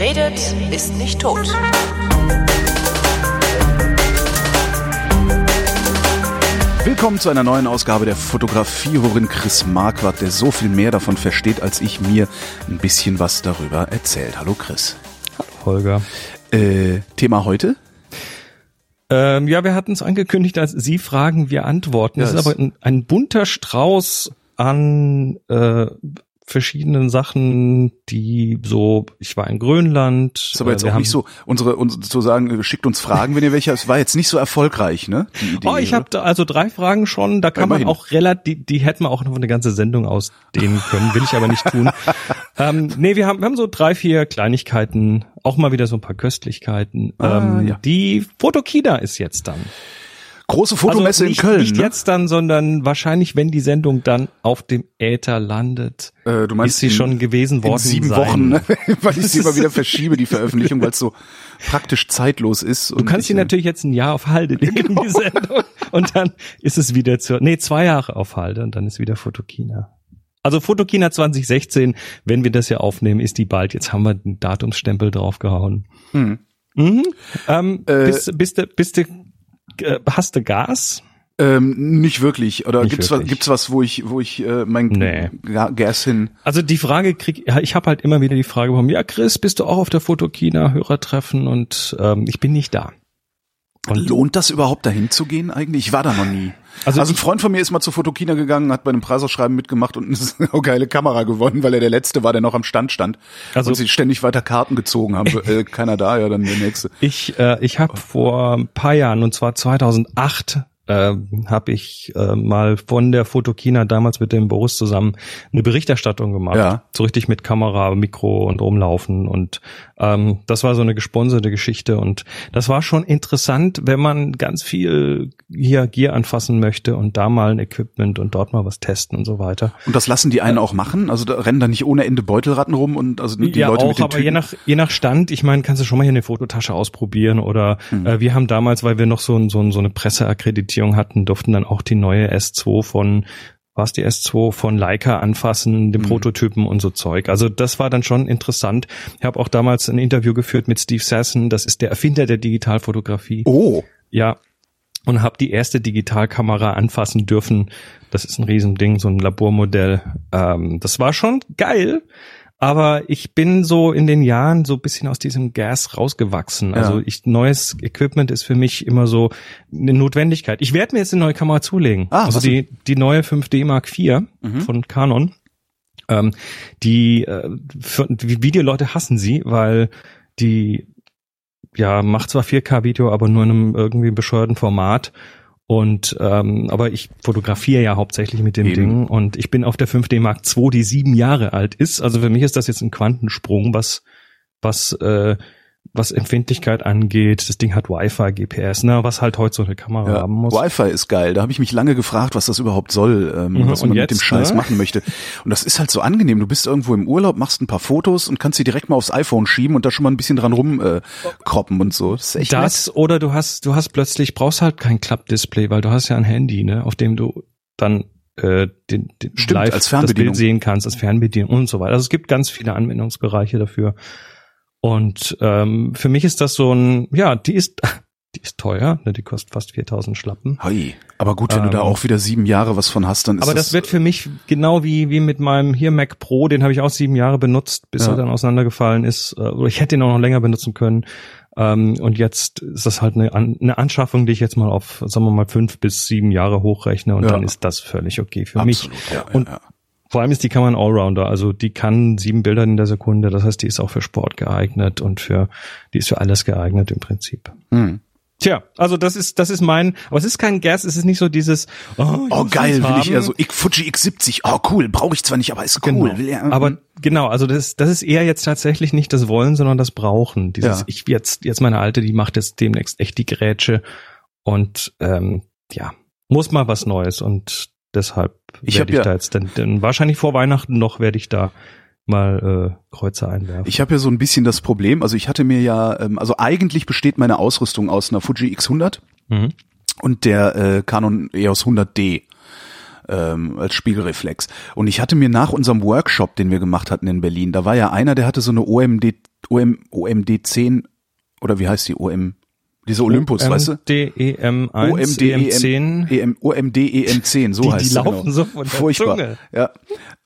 Wer redet, ist nicht tot. Willkommen zu einer neuen Ausgabe der Fotografie, worin Chris Marquardt, der so viel mehr davon versteht als ich, mir ein bisschen was darüber erzählt. Hallo Chris. Holger. Äh, Thema heute? Ähm, ja, wir hatten es angekündigt als Sie fragen, wir antworten. Das Ja, ist aber ein, ein bunter Strauß an äh, verschiedenen Sachen, die so, ich war in Grönland. Ist aber äh, jetzt auch nicht so, unsere, uns, zu sagen, äh, schickt uns Fragen, wenn ihr welche, es war jetzt nicht so erfolgreich, ne? Idee. Oh, ich habe da also drei Fragen schon. Da kann Immerhin. man auch relativ, die, die hätten wir auch noch eine ganze Sendung ausdehnen können, will ich aber nicht tun. ähm, nee, wir haben, wir haben so drei, vier Kleinigkeiten, auch mal wieder so ein paar Köstlichkeiten. Ah, ähm, ja. Die Fotokina ist jetzt dann. Große Fotomesse also nicht, in Köln, Nicht ne? jetzt dann, sondern wahrscheinlich, wenn die Sendung dann auf dem Äther landet, Äh, du meinst ist sie in- schon gewesen worden in sieben sein. Wochen, ne? weil ich sie immer wieder verschiebe, die Veröffentlichung, weil es so praktisch zeitlos ist. Du kannst sie natürlich jetzt ein Jahr auf Halde legen, Genau. die Sendung, und dann ist es wieder zur, nee, zwei Jahre auf Halde und dann ist wieder Fotokina. Also Fotokina 2016, wenn wir das ja aufnehmen, ist die bald. Jetzt haben wir den Datumsstempel draufgehauen. Hm. Mhm. Ähm, Äh, bist, bist du, bist du, äh, hast du Gas? Ähm, nicht wirklich. Oder Nicht gibt's wirklich. was, gibt's was, wo ich, wo ich äh, mein Nee. Ga- Gas hin? Also die Frage krieg ich habe halt immer wieder die Frage bekommen, ja Chris, bist du auch auf der Fotokina Hörertreffen und ähm, ich bin nicht da. Und Lohnt das überhaupt dahin zu gehen eigentlich? Ich war da noch nie. Also Also, ein Freund von mir ist mal zur Fotokina gegangen, hat bei einem Preisausschreiben mitgemacht und eine geile Kamera gewonnen, weil er der Letzte war, der noch am Stand stand. Also- und sie ständig weiter Karten gezogen haben. äh, keiner da, ja, dann der Nächste. Ich, äh, ich habe vor ein paar Jahren, und zwar 2008, äh, habe ich äh, mal von der Fotokina damals mit dem Boris zusammen eine Berichterstattung gemacht. Ja. So richtig mit Kamera, Mikro und rumlaufen. Und ähm, das war so eine gesponserte Geschichte. Und das war schon interessant, wenn man ganz viel hier Gear anfassen möchte und da mal ein Equipment und dort mal was testen und so weiter. Und das lassen die einen auch machen? Also da rennen da nicht ohne Ende Beutelratten rum und also die ja, Leute auch, mit den aber Tüten. je nach, je nach Stand, ich meine, kannst du schon mal hier eine Fototasche ausprobieren oder Hm. äh, wir haben damals, weil wir noch so, so, so eine Presseakkreditierung hatten, durften dann auch die neue S2 von was die S2 von Leica anfassen, den Mhm. Prototypen und so Zeug. Also das war dann schon interessant. Ich habe auch damals ein Interview geführt mit Steve Sasson, das ist der Erfinder der Digitalfotografie. oh, Ja. Und habe die erste Digitalkamera anfassen dürfen. Das ist ein Riesending, so ein Labormodell. Ähm, das war schon geil. Aber ich bin so in den Jahren so ein bisschen aus diesem Gas rausgewachsen. Also Ja. ich, neues Equipment ist für mich immer so eine Notwendigkeit. Ich werde mir jetzt eine neue Kamera zulegen. Ah, also die, die neue 5D Mark IV Mhm. von Canon. Ähm, die, äh, für, die Videoleute hassen sie, weil die ja, macht zwar 4K-Video, aber nur in einem irgendwie bescheuerten Format. Und ähm, aber ich fotografiere ja hauptsächlich mit dem Eben. Ding und ich bin auf der 5D Mark II, die sieben Jahre alt ist. Also für mich ist das jetzt ein Quantensprung, was was äh, was Empfindlichkeit angeht. Das Ding hat Wi-Fi, GPS, ne, was halt heute so eine Kamera ja. haben muss. Wi-Fi ist geil. Da habe ich mich lange gefragt, was das überhaupt soll, ähm, Mhm, was man mit jetzt, dem Scheiß ne? machen möchte. Und das ist halt so angenehm. Du bist irgendwo im Urlaub, machst ein paar Fotos und kannst sie direkt mal aufs iPhone schieben und da schon mal ein bisschen dran rumkroppen äh, und so. Das ist echt nett. Das oder du hast du hast plötzlich brauchst halt kein Klappdisplay, weil du hast ja ein Handy, ne, auf dem du dann äh, den, den Stimmt, live als das. Bild sehen kannst, als Fernbedienung und so weiter. Also es gibt ganz viele Anwendungsbereiche dafür. Und ähm, für mich ist das so ein, ja, die ist die ist teuer, ne, die kostet fast 4000 Schlappen. Hei. Aber gut, wenn du da Ähm, auch wieder sieben Jahre was von hast, dann ist Aber das wird für mich genau wie wie mit meinem hier Mac Pro, den habe ich auch sieben Jahre benutzt, bis Ja. er dann auseinandergefallen ist. Äh, Oder ich hätte ihn auch noch länger benutzen können. Ähm, und jetzt ist das halt eine, eine Anschaffung, die ich jetzt mal auf, sagen wir mal, fünf bis sieben Jahre hochrechne und Ja. dann ist das völlig okay für mich. absolut. Ja, Und ja. Vor allem ist die Kamera ein Allrounder, also die kann sieben Bilder in der Sekunde, das heißt, die ist auch für Sport geeignet und für, die ist für alles geeignet im Prinzip. Hm. Tja, also das ist, das ist mein, aber es ist kein Gas, es ist nicht so dieses, oh, Oh geil, will ich eher so ich, Fuji X70. Oh cool, brauche ich zwar nicht, aber ist cool. Genau. Will ja, aber genau, also das, das ist eher jetzt tatsächlich nicht das Wollen, sondern das Brauchen. Dieses, Ja. ich jetzt, jetzt meine Alte, die macht jetzt demnächst echt die Grätsche und ähm, ja, muss mal was Neues und deshalb Ich werde ich ja- da jetzt dann, dann wahrscheinlich vor Weihnachten noch werde ich da mal äh, Kreuze einwerfen. Ich habe ja so ein bisschen das Problem, also ich hatte mir ja, ähm, also eigentlich besteht meine Ausrüstung aus einer Fuji X100 mhm. und der äh, Canon EOS 100D ähm, als Spiegelreflex. Und ich hatte mir nach unserem Workshop, den wir gemacht hatten in Berlin, da war ja einer, der hatte so eine OMD OM, OMD 10 oder wie heißt die OM? Diese Olympus, weißt du? DEM1, OMD, EM10. EM, OMD EM10, so Die, heißt die sie, laufen genau. so von der Furchtbar. Zunge. Ja.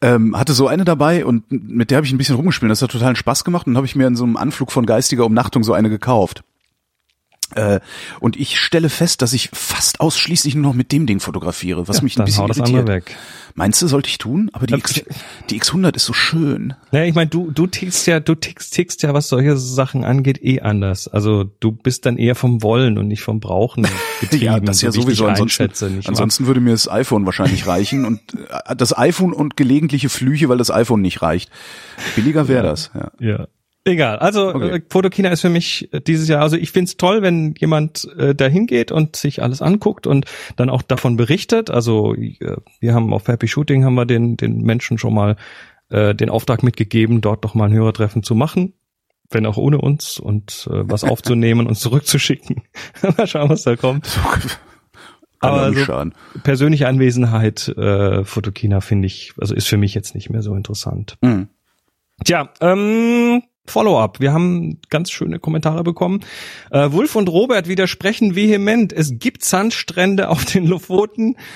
Ähm, hatte so eine dabei und mit der habe ich ein bisschen rumgespielt. Das hat totalen Spaß gemacht und habe ich mir in so einem Anflug von geistiger Umnachtung so eine gekauft. Äh, und ich stelle fest, dass ich fast ausschließlich nur noch mit dem Ding fotografiere, was mich ein bisschen irritiert. Meinst du, sollte ich tun? Aber die, X, die X100 ist so schön. Naja, ich meine, du, du tickst ja, du tickst, tickst ja, was solche Sachen angeht, eh anders. Also du bist dann eher vom Wollen und nicht vom Brauchen getrieben. Ja, das ja so ich sowieso. Ansonsten, wahr? ansonsten würde mir das iPhone wahrscheinlich reichen und äh, das iPhone und gelegentliche Flüche, weil das iPhone nicht reicht. Billiger wäre das. Ja. Ja. Egal. Also Okay. äh, Fotokina ist für mich äh, dieses Jahr, also ich find's toll, wenn jemand äh, dahin geht und sich alles anguckt und dann auch davon berichtet. Also äh, wir haben auf Happy Shooting haben wir den, den Menschen schon mal äh, den Auftrag mitgegeben, dort doch mal ein Hörertreffen zu machen. Wenn auch ohne uns und äh, was aufzunehmen und zurückzuschicken. mal schauen, was da kommt. Aber so- schaden. Persönliche Anwesenheit, äh, Fotokina finde ich, also ist für mich jetzt nicht mehr so interessant. Mhm. Tja, ähm, Follow-up. Wir haben ganz schöne Kommentare bekommen. Äh, Wulf und Robert widersprechen vehement. Es gibt Sandstrände auf den Lofoten.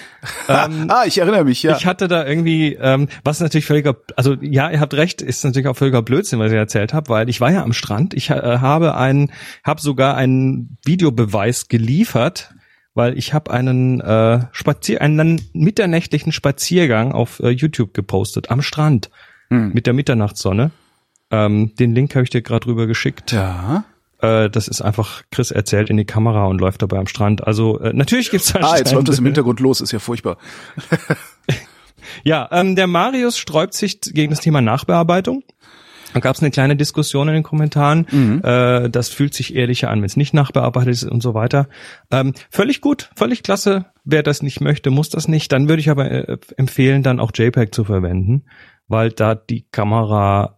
Ähm, Ah, ich erinnere mich, ja. Ich hatte da irgendwie, ähm, was natürlich völliger, also ja, ihr habt recht, ist natürlich auch völliger Blödsinn, was ich erzählt habe, weil ich war ja am Strand. Ich äh, habe einen, habe sogar einen Videobeweis geliefert, weil ich habe einen äh, Spazier, einen mitternächtlichen Spaziergang auf äh, YouTube gepostet am Strand Hm. mit der Mitternachtssonne. Ähm, den Link habe ich dir gerade rüber geschickt. ja. Äh, das ist einfach Chris erzählt in die Kamera und läuft dabei am Strand. Also äh, natürlich gibt's da Ah, jetzt läuft das im. Hintergrund los, ist ja furchtbar. Ja, ähm, der Marius sträubt sich gegen das Thema Nachbearbeitung. Da gab es eine kleine Diskussion in den Kommentaren. Mhm. Äh, das fühlt sich ehrlicher an, wenn es nicht nachbearbeitet ist und so weiter. Ähm, völlig gut, völlig klasse. Wer das nicht möchte, muss das nicht. Dann würde ich aber äh, empfehlen, dann auch JPEG zu verwenden, weil da die Kamera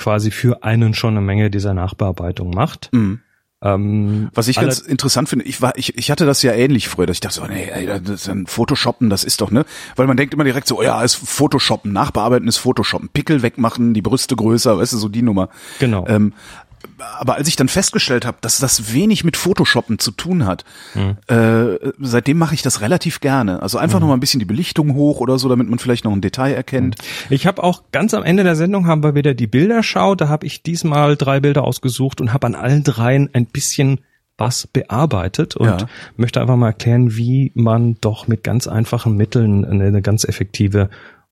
quasi für einen schon eine Menge dieser Nachbearbeitung macht. Mhm. Ähm, Was ich ganz interessant finde, ich war, ich, ich hatte das ja ähnlich früher, dass ich dachte so, nee, ey, das ist ein Photoshoppen, das ist doch, ne? Weil man denkt immer direkt so, oh ja, ist Photoshoppen, nachbearbeiten ist Photoshoppen, Pickel wegmachen, die Brüste größer, weißt du, so die Nummer. Genau. Ähm, aber als ich dann festgestellt habe, dass das wenig mit Photoshoppen zu tun hat, Mhm. äh, seitdem mache ich das relativ gerne. Also einfach noch mal ein bisschen die Belichtung hoch oder so, damit man vielleicht noch ein Detail erkennt. Ich habe auch ganz am Ende der Sendung haben wir wieder die Bilderschau. Da habe ich diesmal drei Bilder ausgesucht und habe an allen dreien ein bisschen was bearbeitet und Ja. möchte einfach mal erklären, wie man doch mit ganz einfachen Mitteln eine, eine ganz effektive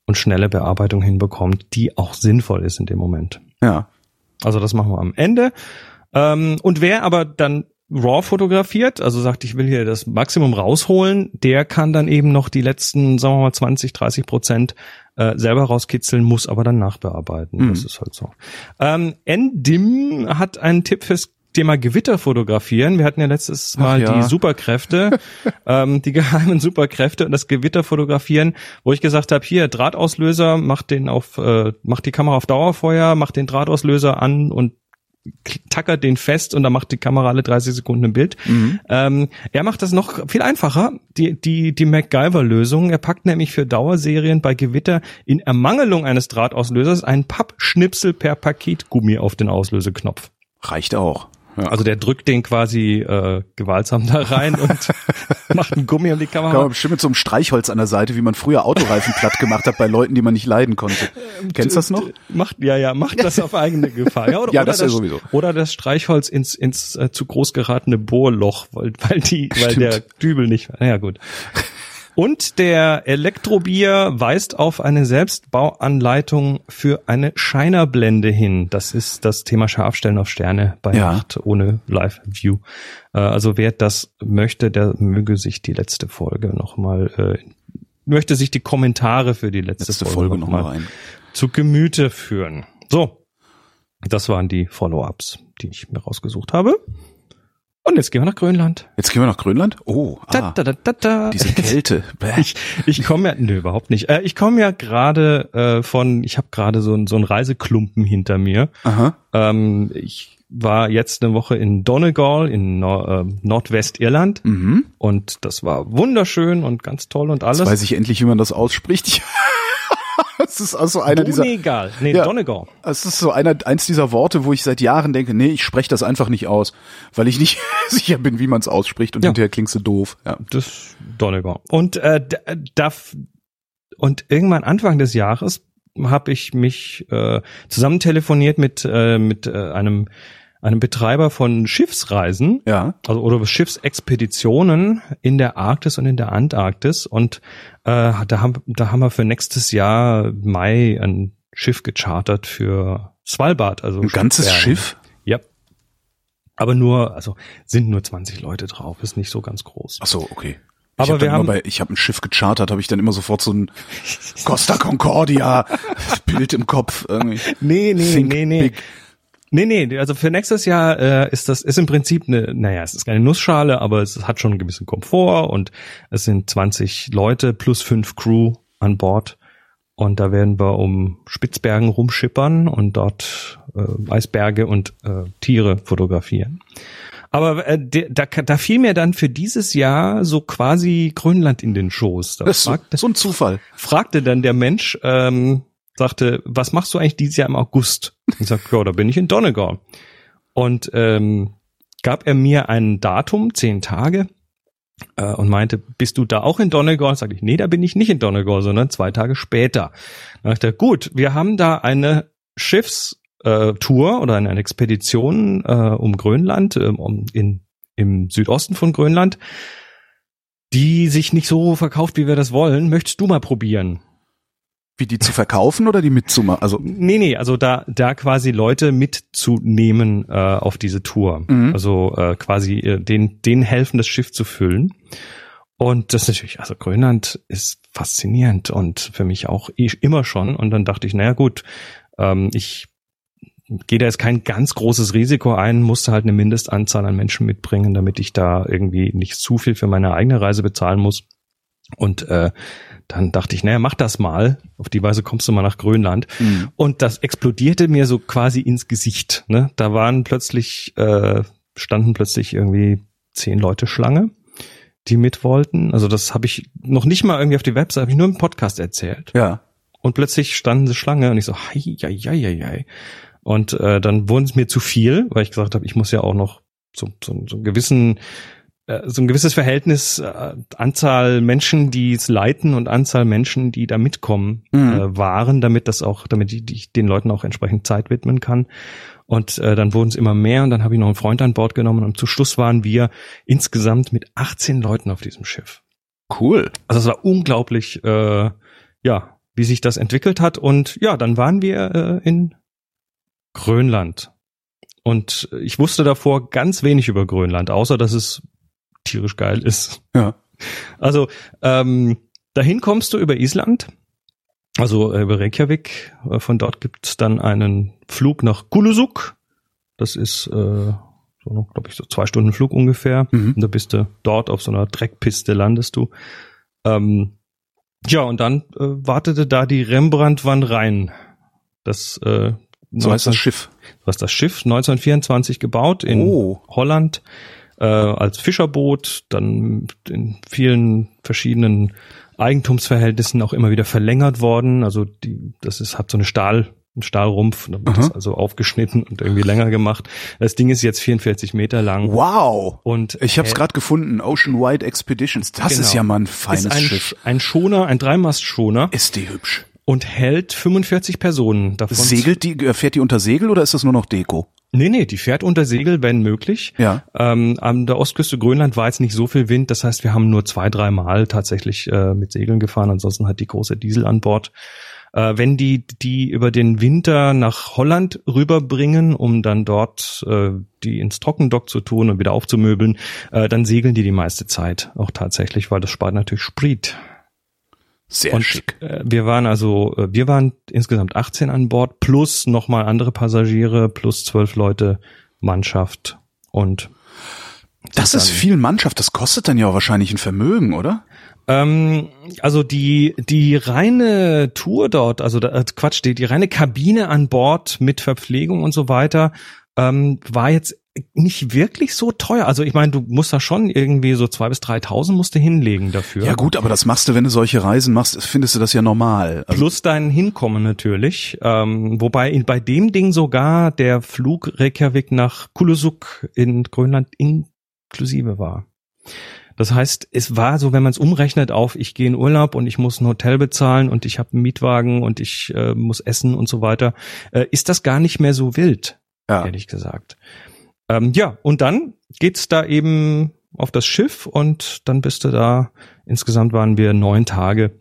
und schnelle Bearbeitung hinbekommt, die auch sinnvoll ist in dem Moment. Ja. Also das machen wir am Ende. Ähm, und wer aber dann RAW fotografiert, also sagt, ich will hier das Maximum rausholen, der kann dann eben noch die letzten, sagen wir mal, 20, 30 Prozent äh, selber rauskitzeln, muss aber dann nachbearbeiten. Mhm. Das ist halt so. Ähm, NDIM hat einen Tipp fürs Thema Gewitter fotografieren. Wir hatten ja letztes Mal ja. die Superkräfte, ähm, die geheimen Superkräfte und das Gewitter fotografieren, wo ich gesagt habe, hier Drahtauslöser, mach den auf, äh, mach die Kamera auf Dauerfeuer, mach den Drahtauslöser an und tackert den fest und dann macht die Kamera alle 30 Sekunden ein Bild. Mhm. Ähm, er macht das noch viel einfacher, die, die, die MacGyver-Lösung. Er packt nämlich für Dauerserien bei Gewitter in Ermangelung eines Drahtauslösers einen Pappschnipsel per Paketgummi auf den Auslöseknopf. Reicht auch. Ja. Also der drückt den quasi äh, gewaltsam da rein und macht einen Gummi um die Kann man Kamera. bestimmt mit so einem Streichholz an der Seite, wie man früher Autoreifen platt gemacht hat bei Leuten, die man nicht leiden konnte. Kennst du das noch? Macht, ja, ja, macht das auf eigene Gefahr. Ja, oder, Ja, oder das ja sowieso. Oder das Streichholz ins, ins äh, zu groß geratene Bohrloch, weil, weil die, weil Stimmt. der Dübel nicht, naja, gut. Und der Elektrobier weist auf eine Selbstbauanleitung für eine Scheinerblende hin. Das ist das Thema Scharfstellen auf Sterne bei Ja. Nacht ohne Live-View. Äh, also wer das möchte, der möge sich die letzte Folge nochmal, äh, möchte sich die Kommentare für die letzte, Letzte Folge, Folge noch nochmal mal rein. zu Gemüte führen. So, das waren die Follow-ups, die ich mir rausgesucht habe. Und jetzt gehen wir nach Grönland. Jetzt gehen wir nach Grönland. Oh, ah, da, da, da, diese Kälte. Ich, ich komme ja, nö, überhaupt nicht. Äh, ich komme ja gerade äh, von, ich habe gerade so, ein- so ein Reiseklumpen hinter mir. Aha. Ähm, ich war jetzt eine Woche in Donegal in Nor äh, Nordwestirland Mhm. und das war wunderschön und ganz toll und alles. Jetzt weiß ich endlich, wie man das ausspricht. Es ist also einer dieser, Donegal. Nee, Ja. Donegal. es ist so einer, eins dieser Worte, wo ich seit Jahren denke, nee, ich spreche das einfach nicht aus, weil ich nicht sicher bin, wie man es ausspricht und Ja. hinterher klingst du doof. Ja. Das Donegal. Und äh, da, da und irgendwann Anfang des Jahres habe ich mich äh, zusammen telefoniert mit äh, mit äh, einem einem Betreiber von Schiffsreisen, Ja. also oder Schiffsexpeditionen in der Arktis und in der Antarktis und äh, da haben da haben wir für nächstes Jahr Mai ein Schiff gechartert für Svalbard, also Ein ganzes. Schiff? Ja. Aber nur, also sind nur 20 Leute drauf, ist nicht so ganz groß. Ach so, okay. Aber ich hab wir dann haben- immer bei, ich habe ein Schiff gechartert, habe ich dann immer sofort so ein Costa Concordia Bild im Kopf irgendwie. Nee, nee, Think nee, nee. big. Nee, nee, also für nächstes Jahr äh, ist das ist im Prinzip eine, naja, es ist keine Nussschale, aber es hat schon einen gewissen Komfort und es sind 20 Leute plus fünf Crew an Bord und da werden wir um Spitzbergen rumschippern und dort äh, Eisberge und äh, Tiere fotografieren. Aber äh, da, da fiel mir dann für dieses Jahr so quasi Grönland in den Schoß. Da Das fragte, so ein Zufall. fragte dann der Mensch, ähm, sagte, was machst du eigentlich dieses Jahr im August? Ich sag, ja, da bin ich in Donegal. Und ähm, gab er mir ein Datum, zehn Tage, äh, und meinte, bist du da auch in Donegal? Sag ich, nee, da bin ich nicht in Donegal, sondern zwei Tage später. Dann dachte er, gut, wir haben da eine Schiffstour äh, oder eine, Expedition äh, um Grönland, ähm, um in, im Südosten von Grönland, die sich nicht so verkauft, wie wir das wollen. Möchtest du mal probieren? Wie die zu verkaufen oder die mitzumachen? Also, Nee, nee, also da, da quasi Leute mitzunehmen äh, auf diese Tour. Mhm. Also äh, quasi äh, den, denen helfen, das Schiff zu füllen. Und das ist natürlich, also Grönland ist faszinierend und für mich auch eh immer schon. Und dann dachte ich, naja gut, ähm, ich gehe da jetzt kein ganz großes Risiko ein, musste halt eine Mindestanzahl an Menschen mitbringen, damit ich da irgendwie nicht zu viel für meine eigene Reise bezahlen muss. Und äh, dann dachte ich, naja, mach das mal. Auf die Weise kommst du mal nach Grönland. mh. Und das explodierte mir so quasi ins Gesicht. Ne? Da waren plötzlich, äh, standen plötzlich irgendwie zehn Leute Schlange, die mit wollten. Also das habe ich noch nicht mal irgendwie auf die Website, habe ich nur im Podcast erzählt. ja. Und plötzlich standen sie Schlange und ich so, hei, hei, hei, hei. Und äh, dann wurden es mir zu viel, weil ich gesagt habe, ich muss ja auch noch so, so, so einen gewissen so ein gewisses Verhältnis äh, Anzahl Menschen, die es leiten und Anzahl Menschen, die da mitkommen, Mhm. äh, waren, damit das auch, damit ich, ich den Leuten auch entsprechend Zeit widmen kann. Und äh, dann wurden es immer mehr und dann habe ich noch einen Freund an Bord genommen und zum Schluss waren wir insgesamt mit 18 Leuten auf diesem Schiff. Cool. Also es war unglaublich, äh, ja, wie sich das entwickelt hat. Und ja, dann waren wir äh, in Grönland. Und ich wusste davor ganz wenig über Grönland, außer dass es tierisch geil ist. Ja. Also ähm, dahin kommst du über Island, also über Reykjavik. Äh, Von dort gibt's dann einen Flug nach Kulusuk. Das ist äh, so glaube ich, so zwei Stunden Flug ungefähr. Mhm. Und da bist du dort auf so einer Dreckpiste landest du. Ähm, ja, und dann äh, wartete da die Rembrandt van Rijn. Das äh, So heißt das Schiff. was das Schiff 1924 gebaut in Oh. Holland äh, als Fischerboot, dann in vielen verschiedenen Eigentumsverhältnissen auch immer wieder verlängert worden. Also die, das ist hat so eine Stahl ein Stahlrumpf, dann wird Aha. das also aufgeschnitten und irgendwie länger gemacht. Das Ding ist jetzt 44 Meter lang Wow. und Ich habe es hält- gerade gefunden. Ocean Wide Expeditions. Das Genau. ist ja mal ein feines ist ein, Schiff. ein Schoner, ein Dreimastschoner Ist die hübsch. und hält 45 Personen. Davon Segelt die, äh, fährt die unter Segel oder ist das nur noch Deko? Nee, nee, die fährt unter Segel, wenn möglich. Ja. Ähm, an der Ostküste Grönland war jetzt nicht so viel Wind, das heißt, wir haben nur zwei, dreimal tatsächlich äh, mit Segeln gefahren, ansonsten hat die große Diesel an Bord. Äh, wenn die die über den Winter nach Holland rüberbringen, um dann dort äh, die ins Trockendock zu tun und wieder aufzumöbeln, äh, dann segeln die die meiste Zeit auch tatsächlich, weil das spart natürlich Sprit. Sehr Und schick. äh, wir waren also, äh, wir waren insgesamt 18 an Bord, plus nochmal andere Passagiere, plus zwölf Leute Mannschaft und Das ist viel Mannschaft. Das kostet dann ja auch wahrscheinlich ein Vermögen, oder? ähm, also die die reine Tour dort, also da, äh, Quatsch, die, die reine Kabine an Bord mit Verpflegung und so weiter, ähm, war jetzt nicht wirklich so teuer. Also ich meine, du musst da schon irgendwie so zwei bis 3.000 musst du hinlegen dafür. Ja gut, aber das machst du, wenn du solche Reisen machst, findest du das ja normal. Also Plus dein Hinkommen natürlich. Ähm, wobei in, bei dem Ding sogar der Flug Reykjavik nach Kulusuk in Grönland inklusive war. Das heißt, es war so, wenn man es umrechnet auf, ich gehe in Urlaub und ich muss ein Hotel bezahlen und ich habe einen Mietwagen und ich äh, muss essen und so weiter, äh, ist das gar nicht mehr so wild, ja. ehrlich gesagt. Ähm, ja, und dann geht's da eben auf das Schiff und dann bist du da. Insgesamt waren wir neun Tage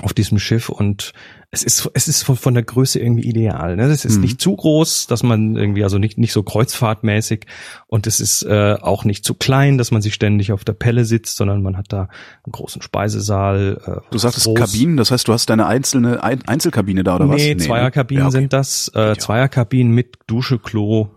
auf diesem Schiff und es ist es ist von, von der Größe irgendwie ideal. Ne? Es ist mhm. nicht zu groß, dass man irgendwie also nicht nicht so kreuzfahrtmäßig und es ist äh, auch nicht zu klein, dass man sich ständig auf der Pelle sitzt, sondern man hat da einen großen Speisesaal. Äh, du sagtest groß. Kabinen, das heißt, du hast deine einzelne Ein Einzelkabine da oder nee, was? Nee, Zweierkabinen ja, okay. sind das. Äh, Zweierkabinen mit Dusche, Klo,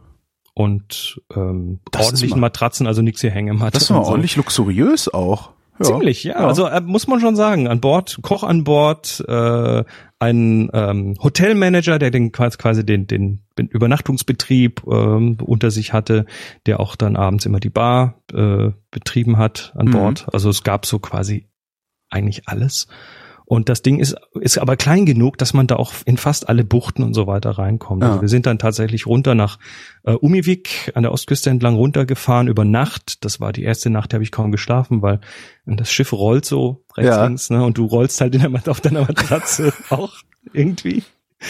und ähm, ordentlichen Matratzen, also nichts hier hängen hat. Das war so. ordentlich luxuriös auch. Ja. Ziemlich, ja. ja. Also äh, muss man schon sagen, an Bord, Koch an Bord, äh, ein ähm, Hotelmanager, der den quasi den, den Übernachtungsbetrieb ähm, unter sich hatte, der auch dann abends immer die Bar äh, betrieben hat an mhm. Bord. Also es gab so quasi eigentlich alles. Und das Ding ist, ist aber klein genug, dass man da auch in fast alle Buchten und so weiter reinkommt. Also ja. Also wir sind dann tatsächlich runter nach äh, Umivik an der Ostküste entlang runtergefahren über Nacht. Das war die erste Nacht, da habe ich kaum geschlafen, weil das Schiff rollt so rechts ja. links, ne? Und du rollst halt in der, auf deiner Matratze auch irgendwie.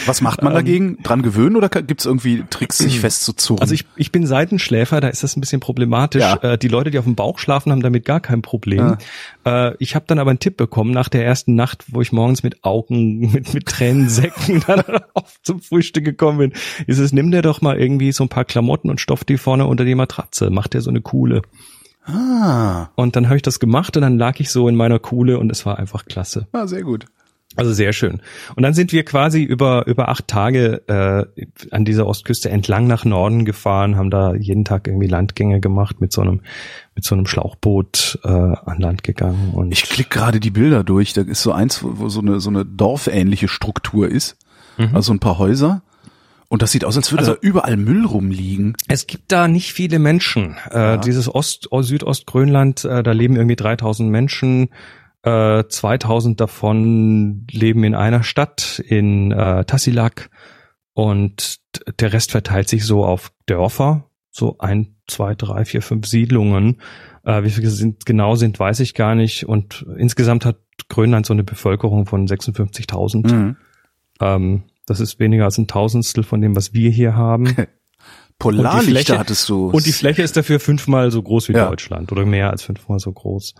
Was macht man ähm, dagegen? Dran gewöhnen oder gibt es irgendwie Tricks, sich festzuzurren? Also ich, ich bin Seitenschläfer, da ist das ein bisschen problematisch. Ja. Äh, die Leute, die auf dem Bauch schlafen, haben damit gar kein Problem. Ja. Äh, ich habe dann aber einen Tipp bekommen nach der ersten Nacht, wo ich morgens mit Augen, mit, mit Tränensäcken dann auf zum Frühstück gekommen bin. Ist es, nimm dir doch mal irgendwie so ein paar Klamotten und stoff die vorne unter die Matratze. Mach dir so eine coole. Ah. Und dann habe ich das gemacht und dann lag ich so in meiner Kuhle und es war einfach klasse. Ah, sehr gut. Also sehr schön. Und dann sind wir quasi über über acht Tage äh, an dieser Ostküste entlang nach Norden gefahren, haben da jeden Tag irgendwie Landgänge gemacht mit so einem mit so einem Schlauchboot äh, an Land gegangen. Und ich klick gerade die Bilder durch. Da ist so eins, wo, wo so eine so eine dorfähnliche Struktur ist, mhm. also ein paar Häuser. Und das sieht aus, als würde also, da überall Müll rumliegen. Es gibt da nicht viele Menschen. Äh, ja. Dieses Ost, Südostgrönland, äh, da leben irgendwie 3000 Menschen. 2000 äh, davon leben in einer Stadt, in äh, Tassilak. Und der Rest verteilt sich so auf Dörfer, so ein, zwei, drei, vier, fünf Siedlungen. Äh, wie viele sind, genau sind, weiß ich gar nicht. Und insgesamt hat Grönland so eine Bevölkerung von 56.000. Mhm. Ähm, das ist weniger als ein Tausendstel von dem, was wir hier haben. Polarlichter hattest du. Und die Fläche ist dafür fünfmal so groß wie ja. Deutschland oder mehr als fünfmal so groß.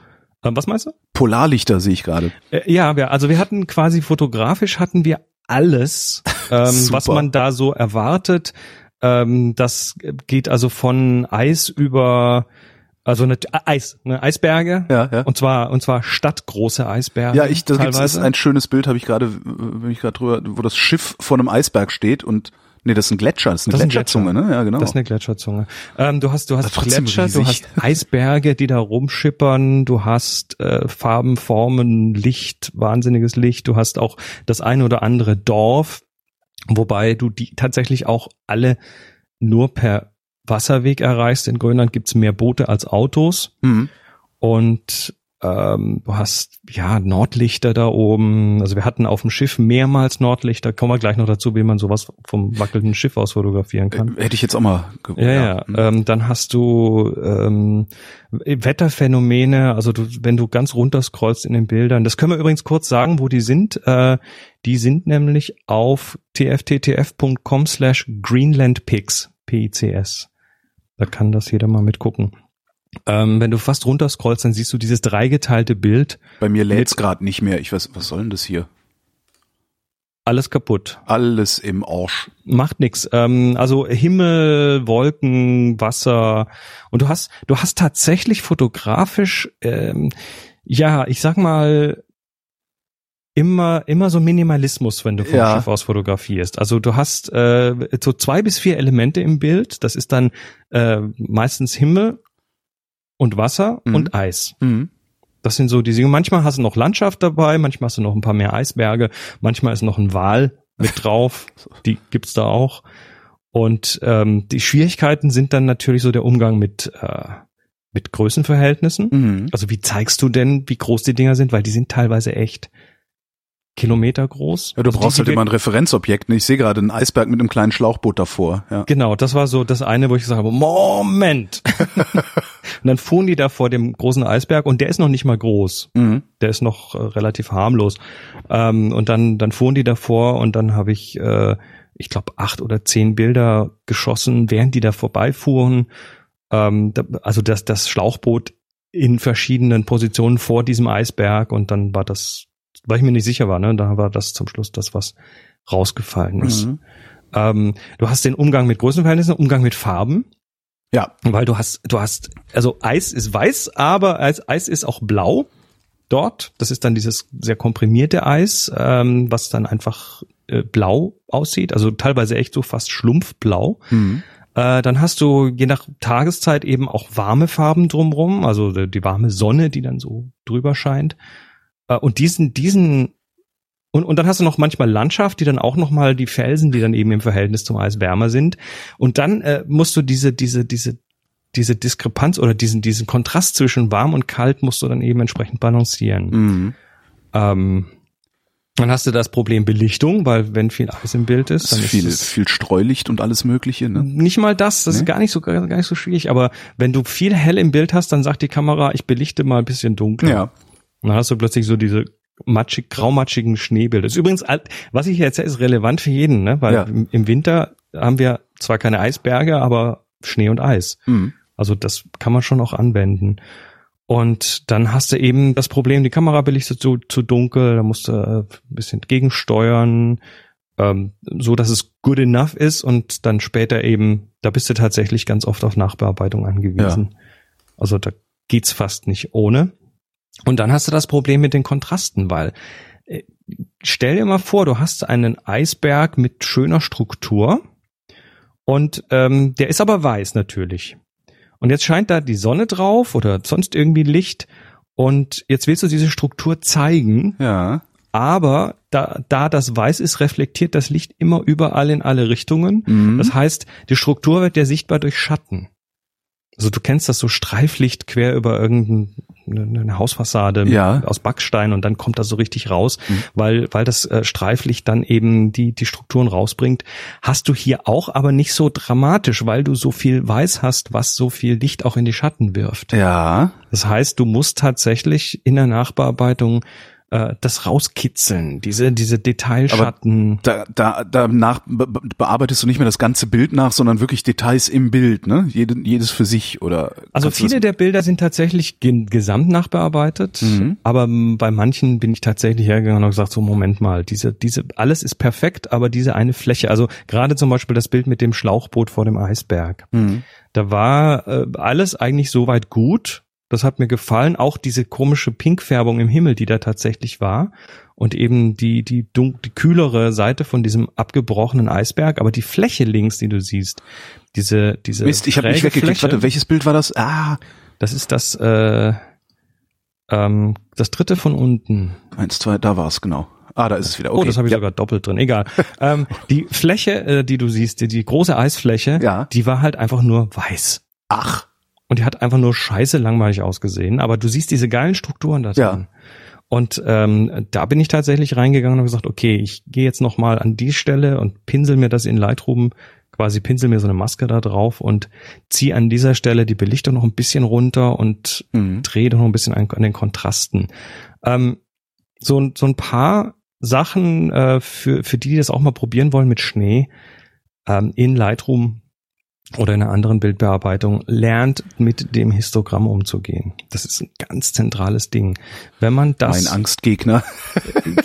Ähm, was meinst du? Polarlichter sehe ich gerade. Äh, ja, wir, also wir hatten quasi fotografisch hatten wir alles, ähm, was man da so erwartet. Ähm, das geht also von Eis über also eine äh, Eis, eine Eisberge. Ja, ja. Und zwar und zwar stadtgroße Eisberge. Ja, ich das ist ein schönes Bild, habe ich gerade, wenn ich gerade drüber, wo das Schiff vor einem Eisberg steht und Nee, das ist ein Gletscher, das ist eine das Gletscherzunge, Gletscher. ne? Ja, genau. Das ist eine Gletscherzunge. Ähm, du hast, du hast Gletscher, riesig. du hast Eisberge, die da rumschippern, du hast äh, Farben, Formen, Licht, wahnsinniges Licht, du hast auch das ein oder andere Dorf, wobei du die tatsächlich auch alle nur per Wasserweg erreichst. In Grönland gibt's mehr Boote als Autos. Mhm. Und ähm, du hast ja Nordlichter da oben. Also wir hatten auf dem Schiff mehrmals Nordlichter. Kommen wir gleich noch dazu, wie man sowas vom wackelnden Schiff aus fotografieren kann. Äh, hätte ich jetzt auch mal. Ja, ja. ja. Mhm. Ähm, dann hast du ähm, Wetterphänomene. Also du, wenn du ganz runter scrollst in den Bildern. Das können wir übrigens kurz sagen, wo die sind. Äh, die sind nämlich auf tfttf.com slash greenlandpics, P-I-C-S. Da kann das jeder mal mitgucken. Ähm, wenn du fast runter scrollst, dann siehst du dieses dreigeteilte Bild. Bei mir lädt's gerade nicht mehr. Ich weiß, was soll denn das hier? Alles kaputt. Alles im Arsch. Macht nix. Ähm, also Himmel, Wolken, Wasser. Und du hast, du hast tatsächlich fotografisch, ähm, ja, ich sag mal, immer immer so Minimalismus, wenn du vom ja. Schiff aus fotografierst. Also du hast äh, so zwei bis vier Elemente im Bild. Das ist dann äh, meistens Himmel und Wasser mhm. und Eis. Mhm. Das sind so diese. Manchmal hast du noch Landschaft dabei, manchmal hast du noch ein paar mehr Eisberge, manchmal ist noch ein Wal mit drauf. Die gibt's da auch. Und ähm, die Schwierigkeiten sind dann natürlich so der Umgang mit äh, mit Größenverhältnissen. Mhm. Also wie zeigst du denn, wie groß die Dinger sind, weil die sind teilweise echt Kilometer groß. Ja, du Also brauchst halt immer ein Referenzobjekt. ne? Ich sehe gerade einen Eisberg mit einem kleinen Schlauchboot davor. Ja. Genau, das war so das eine, wo ich gesagt habe, Moment. und dann fuhren die da vor dem großen Eisberg und der ist noch nicht mal groß. Mhm. Der ist noch äh, relativ harmlos. Ähm, und dann, dann fuhren die davor und dann habe ich, äh, ich glaube, acht oder zehn Bilder geschossen, während die da vorbeifuhren. Ähm, da, also das, das Schlauchboot in verschiedenen Positionen vor diesem Eisberg und dann war das, weil ich mir nicht sicher war, ne, da war das zum Schluss das, was rausgefallen ist. Mhm. Ähm, du hast den Umgang mit Größenverhältnissen, Umgang mit Farben, Ja. weil du hast, du hast, also Eis ist weiß, aber Eis, Eis ist auch blau dort. Das ist dann dieses sehr komprimierte Eis, ähm, was dann einfach äh, blau aussieht, also teilweise echt so fast schlumpfblau. Mhm. Äh, dann hast du je nach Tageszeit eben auch warme Farben drumrum, also die, die warme Sonne, die dann so drüber scheint. Äh, und diesen, diesen und, und dann hast du noch manchmal Landschaft, die dann auch noch mal die Felsen, die dann eben im Verhältnis zum Eis wärmer sind. Und dann äh, musst du diese, diese, diese, diese Diskrepanz oder diesen, diesen Kontrast zwischen warm und kalt musst du dann eben entsprechend balancieren. Mhm. Ähm, dann hast du das Problem Belichtung, weil wenn viel Eis im Bild ist, dann ist ist viel, es viel Streulicht und alles Mögliche. Ne? nicht mal das, das Nee? ist gar nicht so gar nicht so schwierig, aber wenn du viel hell im Bild hast, dann sagt die Kamera, ich belichte mal ein bisschen dunkel. Ja. Und dann hast du plötzlich so diese matschig, graumatschigen Schneebilder. Das ist übrigens, was ich hier erzähle, ist relevant für jeden, ne? Weil Ja. im, Winter haben wir zwar keine Eisberge, aber Schnee und Eis. Mhm. Also das kann man schon auch anwenden. Und dann hast du eben das Problem, die Kamera belichtet zu, zu dunkel, da musst du äh, ein bisschen gegensteuern, ähm, so dass es good enough ist und dann später eben, da bist du tatsächlich ganz oft auf Nachbearbeitung angewiesen. Also da geht's fast nicht ohne. Und dann hast du das Problem mit den Kontrasten, weil äh, stell dir mal vor, du hast einen Eisberg mit schöner Struktur und ähm, der ist aber weiß natürlich. Und jetzt scheint da die Sonne drauf oder sonst irgendwie Licht und jetzt willst du diese Struktur zeigen, Ja. aber da, da das weiß ist, reflektiert das Licht immer überall in alle Richtungen. Mhm. Das heißt, die Struktur wird ja sichtbar durch Schatten. Also du kennst das so Streiflicht quer über irgendeine eine Hausfassade Ja. aus Backstein und dann kommt das so richtig raus, Mhm. weil, weil das äh, Streiflicht dann eben die, die Strukturen rausbringt. Hast du hier auch aber nicht so dramatisch, weil du so viel Weiß hast, was so viel Licht auch in die Schatten wirft. ja. Das heißt, du musst tatsächlich in der Nachbearbeitung äh, das rauskitzeln, diese, diese Detailschatten. Da, da, danach be be- bearbeitest du nicht mehr das ganze Bild nach, sondern wirklich Details im Bild, ne? Jede, jedes für sich oder. Also viele der Bilder sind tatsächlich ge gesamt nachbearbeitet, Mhm. aber bei manchen bin ich tatsächlich hergegangen und gesagt, so Moment mal, diese, diese, alles ist perfekt, aber diese eine Fläche, also gerade zum Beispiel das Bild mit dem Schlauchboot vor dem Eisberg, mhm. da war äh, alles eigentlich soweit gut. Das hat mir gefallen, auch diese komische Pinkfärbung im Himmel, die da tatsächlich war. Und eben die, die, dun die kühlere Seite von diesem abgebrochenen Eisberg, aber die Fläche links, die du siehst, diese, diese Mist, ich habe mich weggeklickt. Warte, welches Bild war das? Ah, das ist das, äh, ähm, das dritte von unten. eins, zwei, da war's genau. Ah, da ist es wieder. Okay. Oh, das habe ich ja. sogar doppelt drin. Egal. ähm, die Fläche, äh, die du siehst, die, die große Eisfläche, Ja. die war halt einfach nur weiß. Ach, Und die hat einfach nur scheiße langweilig ausgesehen. Aber du siehst diese geilen Strukturen da drin. Ja. Und ähm, da bin ich tatsächlich reingegangen und gesagt, okay, ich gehe jetzt noch mal an die Stelle und pinsel mir das in Lightroom, quasi pinsel mir so eine Maske da drauf und ziehe an dieser Stelle die Belichtung noch ein bisschen runter und mhm. drehe noch ein bisschen an, an den Kontrasten. Ähm, so, ein- so ein paar Sachen äh, für, für die, die das auch mal probieren wollen mit Schnee ähm, in Lightroom oder in einer anderen Bildbearbeitung, lernt mit dem Histogramm umzugehen. Das ist ein ganz zentrales Ding. Wenn man das, mein Angstgegner.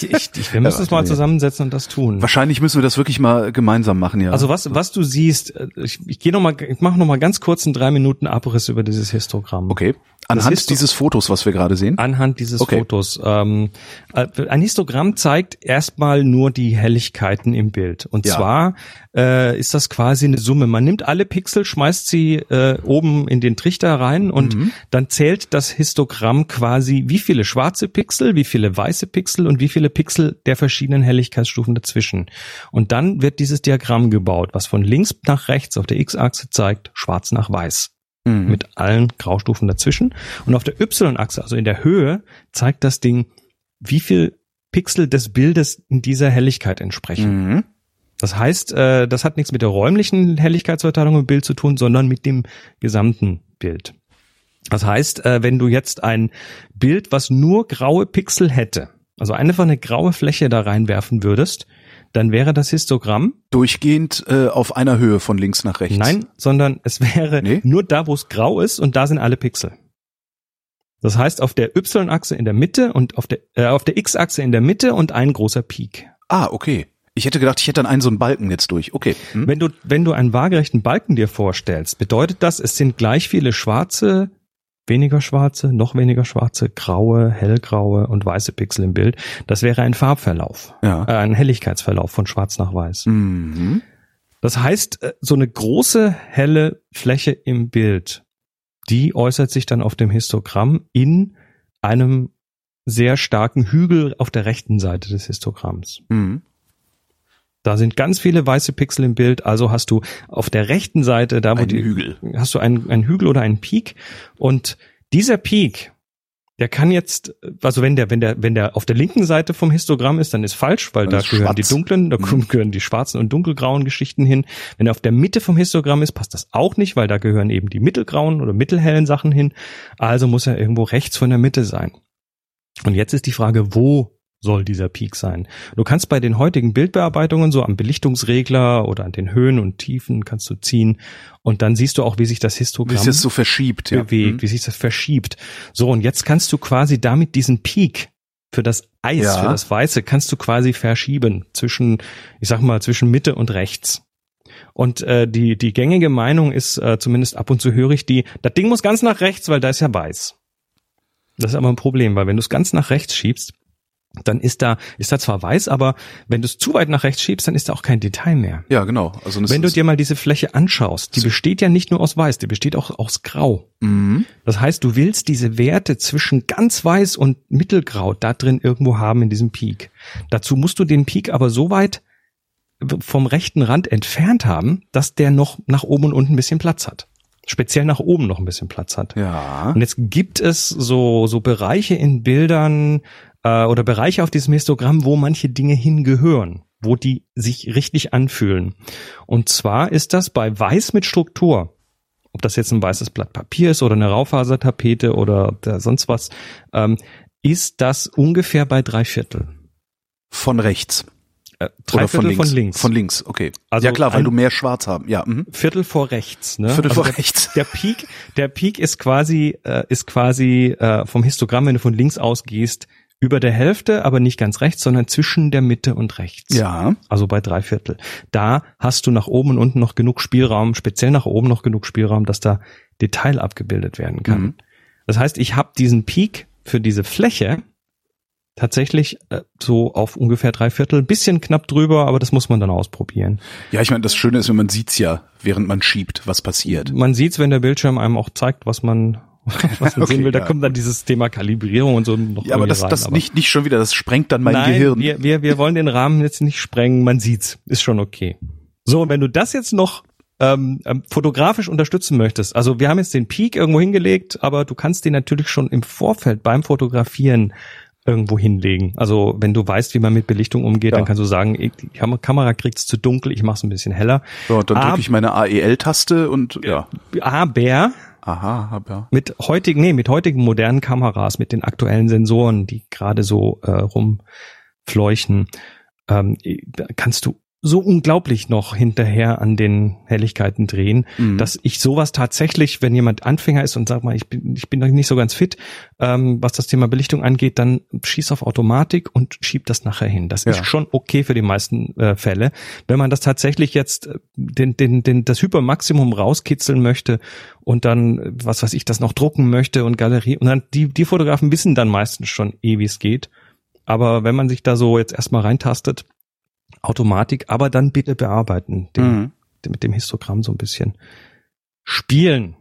ich, ich, wir müssen uns mal zusammensetzen und das tun. Wahrscheinlich müssen wir das wirklich mal gemeinsam machen, ja. Also was, was du siehst, äh, ich, ich gehe noch mal, ich mache noch mal ganz kurz einen drei Minuten Abriss über dieses Histogramm. okay. Anhand dieses Fotos, was wir gerade sehen. Anhand dieses Okay. Fotos. Ähm, äh, ein Histogramm zeigt erstmal nur die Helligkeiten im Bild. Und Ja. zwar äh, ist das quasi eine Summe. Man nimmt alle Pixel, schmeißt sie äh, oben in den Trichter rein und Mhm. dann zählt das Histogramm quasi, wie viele schwarze Pixel, wie viele weiße Pixel und wie viele Pixel der verschiedenen Helligkeitsstufen dazwischen. Und dann wird dieses Diagramm gebaut, was von links nach rechts auf der X-Achse zeigt, schwarz nach weiß Mhm. mit allen Graustufen dazwischen. Und auf der Y-Achse, also in der Höhe, zeigt das Ding, wie viel Pixel des Bildes in dieser Helligkeit entsprechen. Mhm. Das heißt, äh, das hat nichts mit der räumlichen Helligkeitsverteilung im Bild zu tun, sondern mit dem gesamten Bild. Das heißt, äh, wenn du jetzt ein Bild, was nur graue Pixel hätte, also einfach eine graue Fläche da reinwerfen würdest, dann wäre das Histogramm Durchgehend äh, auf einer Höhe von links nach rechts. Nein, sondern es wäre Nee? nur da, wo es grau ist und da sind alle Pixel. Das heißt, auf der Y-Achse in der Mitte und auf der, äh, auf der X-Achse in der Mitte und ein großer Peak. Ah, okay. Ich hätte gedacht, ich hätte dann einen so einen Balken jetzt durch. Okay. Hm? Wenn du, wenn du einen waagerechten Balken dir vorstellst, bedeutet das, es sind gleich viele schwarze, weniger schwarze, noch weniger schwarze, graue, hellgraue und weiße Pixel im Bild. Das wäre ein Farbverlauf, Ja. äh, ein Helligkeitsverlauf von schwarz nach weiß. Mhm. Das heißt, äh, so eine große helle Fläche im Bild, die äußert sich dann auf dem Histogramm in einem sehr starken Hügel auf der rechten Seite des Histogramms. Mhm. Da sind ganz viele weiße Pixel im Bild, also hast du auf der rechten Seite, da wo die, Hügel. hast du einen, einen Hügel oder einen Peak und dieser Peak, der kann jetzt, also wenn der, wenn der, wenn der auf der linken Seite vom Histogramm ist, dann ist falsch, weil Dann da gehören schwarz. die dunklen, da Mhm. gehören die schwarzen und dunkelgrauen Geschichten hin. Wenn er auf der Mitte vom Histogramm ist, passt das auch nicht, weil da gehören eben die mittelgrauen oder mittelhellen Sachen hin. Also muss er irgendwo rechts von der Mitte sein. Und jetzt ist die Frage, wo soll dieser Peak sein? Du kannst bei den heutigen Bildbearbeitungen so am Belichtungsregler oder an den Höhen und Tiefen kannst du ziehen und dann siehst du auch, wie sich das Wie Histogramm es jetzt so verschiebt, ja. bewegt, Mhm. wie sich das verschiebt. So, und jetzt kannst du quasi damit diesen Peak für das Eis, Ja. für das Weiße, kannst du quasi verschieben zwischen, ich sag mal, zwischen Mitte und rechts. Und äh, die, die gängige Meinung ist, äh, zumindest ab und zu höre ich die, das Ding muss ganz nach rechts, weil da ist ja weiß. Das ist aber ein Problem, weil wenn du es ganz nach rechts schiebst, dann ist da, ist da zwar weiß, aber wenn du es zu weit nach rechts schiebst, dann ist da auch kein Detail mehr. Ja, genau. Also Wenn du dir mal diese Fläche anschaust, die besteht ja nicht nur aus weiß, die besteht auch aus grau. Mhm. Das heißt, du willst diese Werte zwischen ganz weiß und mittelgrau da drin irgendwo haben in diesem Peak. Dazu musst du den Peak aber so weit vom rechten Rand entfernt haben, dass der noch nach oben und unten ein bisschen Platz hat. Speziell nach oben noch ein bisschen Platz hat. Ja. Und jetzt gibt es so, so Bereiche in Bildern äh, oder Bereiche auf diesem Histogramm, wo manche Dinge hingehören, wo die sich richtig anfühlen. Und zwar ist das bei Weiß mit Struktur. Ob das jetzt ein weißes Blatt Papier ist oder eine Raufasertapete oder sonst was, ähm, ist das ungefähr bei drei Viertel. Von rechts. Äh, drei Oder von Viertel links. von links. Von links, okay. Also ja klar, weil du mehr schwarz haben. Ja. Mhm. Viertel vor rechts. Ne? Viertel vor der, rechts. Der Peak, der Peak ist quasi, äh, ist quasi äh, vom Histogramm, wenn du von links ausgehst, über der Hälfte, aber nicht ganz rechts, sondern zwischen der Mitte und rechts. Ja. Also bei drei Viertel. Da hast du nach oben und unten noch genug Spielraum, speziell nach oben noch genug Spielraum, dass da Detail abgebildet werden kann. Mhm. Das heißt, ich habe diesen Peak für diese Fläche tatsächlich äh, so auf ungefähr drei Viertel, bisschen knapp drüber, aber das muss man dann ausprobieren. Ja, ich meine, das Schöne ist, wenn man sieht's ja, während man schiebt, was passiert. Man sieht's, wenn der Bildschirm einem auch zeigt, was man, was man Okay, sehen will. Da ja. kommt dann dieses Thema Kalibrierung und so noch Ja, aber das, rein, das aber nicht, nicht schon wieder, das sprengt dann mein Nein, Gehirn. Wir, wir, wir wollen den Rahmen jetzt nicht sprengen. Man sieht's, ist schon okay. So, und wenn du das jetzt noch ähm, ähm, fotografisch unterstützen möchtest, also wir haben jetzt den Peak irgendwo hingelegt, aber du kannst den natürlich schon im Vorfeld beim Fotografieren irgendwo hinlegen. Also wenn du weißt, wie man mit Belichtung umgeht, Ja. dann kannst du sagen, ich- die Kam- Kamera kriegt's zu dunkel, ich mach's ein bisschen heller. so, dann drücke ich meine AEL-Taste und ja. Aber Aha, ja. mit heutigen, nee, mit heutigen modernen Kameras, mit den aktuellen Sensoren, die gerade so äh, rumfleuchen, ähm, kannst du so unglaublich noch hinterher an den Helligkeiten drehen, Mhm. dass ich sowas tatsächlich, wenn jemand Anfänger ist und sagt mal, ich bin, ich bin noch nicht so ganz fit, ähm, was das Thema Belichtung angeht, dann schieß auf Automatik und schieb das nachher hin. Das Ja. ist schon okay für die meisten äh, Fälle. Wenn man das tatsächlich jetzt äh, den, den, den, das Hypermaximum rauskitzeln möchte und dann, äh, was weiß ich, das noch drucken möchte und Galerie, und dann die, die Fotografen wissen dann meistens schon eh, wie es geht. Aber wenn man sich da so jetzt erstmal reintastet, Automatik, aber dann bitte bearbeiten, den, Mhm. mit dem Histogramm so ein bisschen spielen.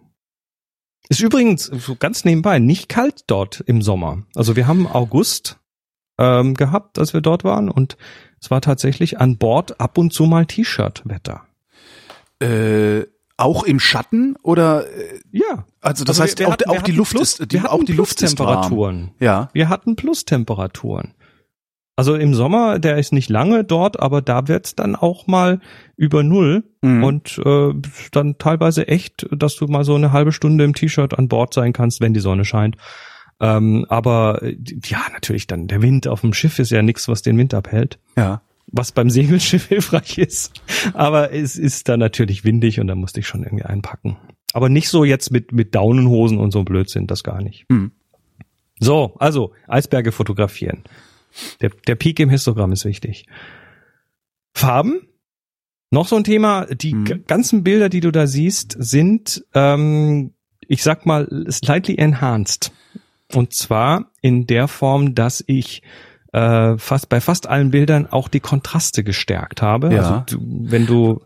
Ist übrigens so ganz nebenbei nicht kalt dort im Sommer. Also wir haben August ähm, gehabt, als wir dort waren und es war tatsächlich an Bord ab und zu mal T-Shirt-Wetter. Äh, auch im Schatten oder äh, Ja. also das Also heißt wir- wir auch, hatten- auch die Luft Plus- ist die, wir hatten auch die Luft ist warm. Plustemperaturen. Ja. Wir hatten Plustemperaturen. Also im Sommer, der ist nicht lange dort, aber da wird's dann auch mal über Null Mhm. und äh, dann teilweise echt, dass du mal so eine halbe Stunde im T-Shirt an Bord sein kannst, wenn die Sonne scheint. Ähm, aber äh, ja, natürlich dann der Wind auf dem Schiff ist ja nichts, was den Wind abhält, Ja. was beim Segelschiff hilfreich ist. Aber es ist dann natürlich windig und da musste ich schon irgendwie einpacken. Aber nicht so jetzt mit mit Daunenhosen und so Blödsinn, das gar nicht. Mhm. So, also Eisberge fotografieren. Der, der Peak im Histogramm ist wichtig. Farben? Noch so ein Thema. Die Mhm. ganzen Bilder, die du da siehst, sind, ähm, ich sag mal, slightly enhanced. Und zwar in der Form, dass ich äh, fast bei fast allen Bildern auch die Kontraste gestärkt habe. Ja. Also du, wenn du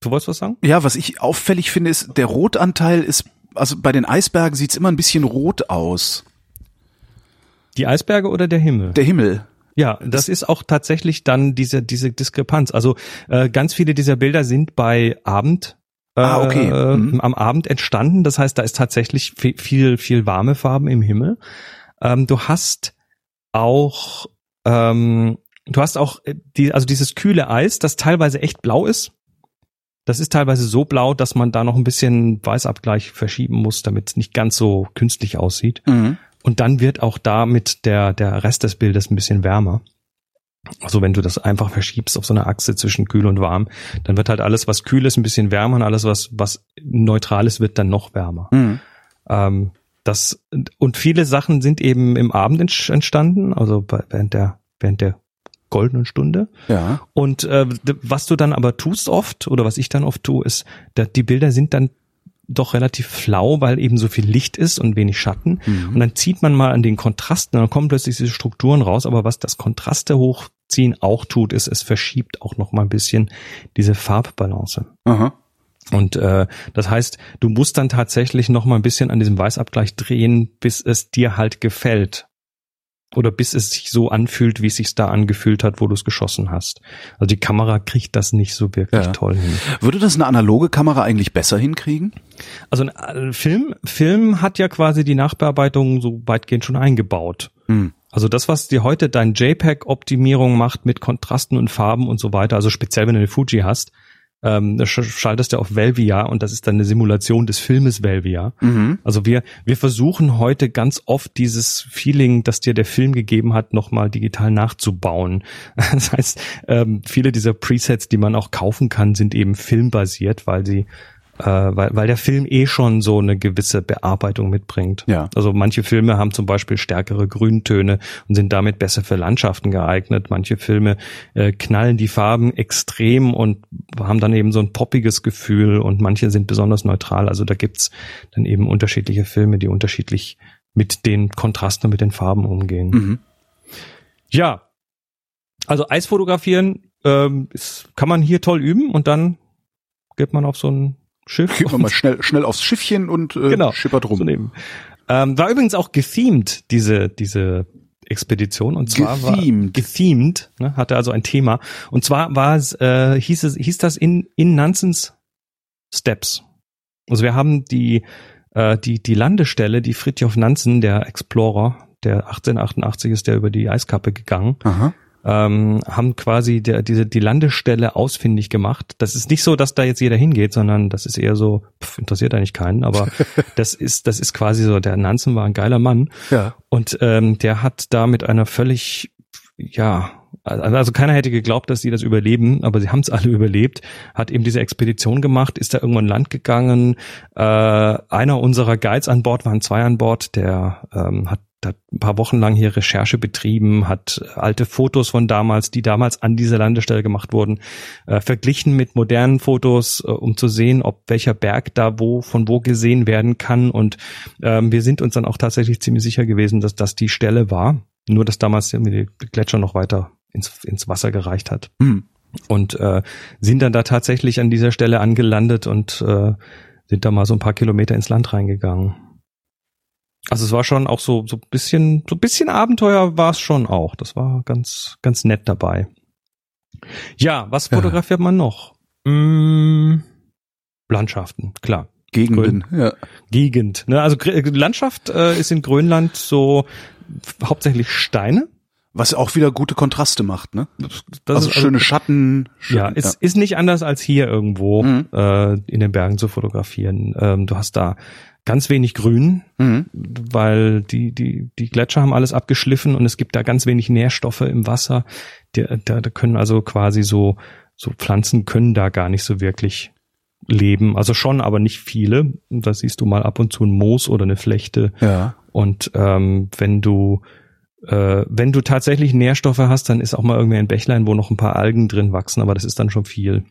du wolltest was sagen? Ja, was ich auffällig finde, ist, der Rotanteil ist, also bei den Eisbergen sieht's immer ein bisschen rot aus. Die Eisberge oder der Himmel? Der Himmel. Ja, das ist auch tatsächlich dann diese diese Diskrepanz. Also äh, ganz viele dieser Bilder sind bei Abend äh, Ah, okay. äh, Mhm. am Abend entstanden. Das heißt, da ist tatsächlich vi- viel viel warme Farben im Himmel. Ähm, du hast auch ähm, du hast auch äh, die also dieses kühle Eis, das teilweise echt blau ist. Das ist teilweise so blau, dass man da noch ein bisschen Weißabgleich verschieben muss, damit es nicht ganz so künstlich aussieht. Mhm. Und dann wird auch damit der, der Rest des Bildes ein bisschen wärmer. Also wenn du das einfach verschiebst auf so einer Achse zwischen kühl und warm, dann wird halt alles, was kühl ist, ein bisschen wärmer und alles, was, was neutral ist, wird dann noch wärmer. Mhm. Ähm, das, und viele Sachen sind eben im Abend entstanden, also während der, während der goldenen Stunde. Ja. Und äh, was du dann aber tust oft, oder was ich dann oft tue, ist, da, die Bilder sind dann doch relativ flau, weil eben so viel Licht ist und wenig Schatten. Mhm. Und dann zieht man mal an den Kontrasten, dann kommen plötzlich diese Strukturen raus. Aber was das Kontraste hochziehen auch tut, ist, es verschiebt auch noch mal ein bisschen diese Farbbalance. Aha. Und äh, das heißt, du musst dann tatsächlich noch mal ein bisschen an diesem Weißabgleich drehen, bis es dir halt gefällt. Oder bis es sich so anfühlt, wie es sich da angefühlt hat, wo du es geschossen hast. Also die Kamera kriegt das nicht so wirklich Ja. toll hin. Würde das eine analoge Kamera eigentlich besser hinkriegen? Also ein äh, Film, Film hat ja quasi die Nachbearbeitung so weitgehend schon eingebaut. Mhm. Also das, was dir heute dein JPEG-Optimierung macht mit Kontrasten und Farben und so weiter, also speziell wenn du eine Fuji hast, ähm, schaltest du auf Velvia und das ist dann eine Simulation des Filmes Velvia. Mhm. Also wir, wir versuchen heute ganz oft dieses Feeling, das dir der Film gegeben hat, nochmal digital nachzubauen. Das heißt, ähm, viele dieser Presets, die man auch kaufen kann, sind eben filmbasiert, weil sie äh, weil, weil der Film eh schon so eine gewisse Bearbeitung mitbringt. Ja. Also manche Filme haben zum Beispiel stärkere Grüntöne und sind damit besser für Landschaften geeignet. Manche Filme äh, knallen die Farben extrem und haben dann eben so ein poppiges Gefühl und manche sind besonders neutral. Also da gibt's dann eben unterschiedliche Filme, die unterschiedlich mit den Kontrasten und mit den Farben umgehen. Mhm. Ja, also Eis fotografieren ähm, ist, kann man hier toll üben und dann geht man auf so ein Schiff. Geht man mal schnell, schnell aufs Schiffchen und äh, Genau. schippert rum. nehmen. Ähm, war übrigens auch gethemed, diese, diese Expedition. Und zwar Gethemed. war gethemed, ne, hatte also ein Thema. Und zwar war es, äh, hieß es, hieß das in, in Nansens Steps. Also wir haben die, äh, die, die Landestelle, die Fridtjof Nansen, der Explorer, der 1888 ist der über die Eiskappe gegangen, Aha. Ähm, haben quasi der, diese, die Landestelle ausfindig gemacht. Das ist nicht so, dass da jetzt jeder hingeht, sondern das ist eher so, pff, interessiert eigentlich keinen, aber das ist, das ist quasi so, der Nansen war ein geiler Mann Ja. und ähm, der hat da mit einer völlig, ja, also keiner hätte geglaubt, dass sie das überleben, aber sie haben es alle überlebt, hat eben diese Expedition gemacht, ist da irgendwo in Land gegangen. Äh, einer unserer Guides an Bord, waren zwei an Bord, der ähm, hat hat ein paar Wochen lang hier Recherche betrieben, hat alte Fotos von damals, die damals an dieser Landestelle gemacht wurden, äh, verglichen mit modernen Fotos, äh, um zu sehen, ob welcher Berg da wo von wo gesehen werden kann. Und ähm, wir sind uns dann auch tatsächlich ziemlich sicher gewesen, dass das die Stelle war. Nur dass damals die Gletscher noch weiter ins, ins Wasser gereicht hat. Hm. Und äh, sind dann da tatsächlich an dieser Stelle angelandet und äh, sind da mal so ein paar Kilometer ins Land reingegangen. Also es war schon auch so so bisschen so bisschen Abenteuer war es schon auch. Das war ganz ganz nett dabei. Ja, was fotografiert ja. man noch? Mm, Landschaften, klar. Gegenden, Grön ja. Gegend. Ne? Also Landschaft äh, ist in Grönland so hauptsächlich Steine. Was auch wieder gute Kontraste macht, ne? Das also ist schöne Schatten. Schön, ja, es ist nicht anders als hier irgendwo Mhm. äh, in den Bergen zu fotografieren. Ähm, du hast da ganz wenig Grün, Mhm. weil die, die, die Gletscher haben alles abgeschliffen und es gibt da ganz wenig Nährstoffe im Wasser. Da, da, da können also quasi so, so Pflanzen können da gar nicht so wirklich leben. Also schon, aber nicht viele. Da siehst du mal ab und zu ein Moos oder eine Flechte. Ja. Und ähm, wenn du äh, wenn du tatsächlich Nährstoffe hast, dann ist auch mal irgendwie ein Bächlein, wo noch ein paar Algen drin wachsen, aber das ist dann schon viel.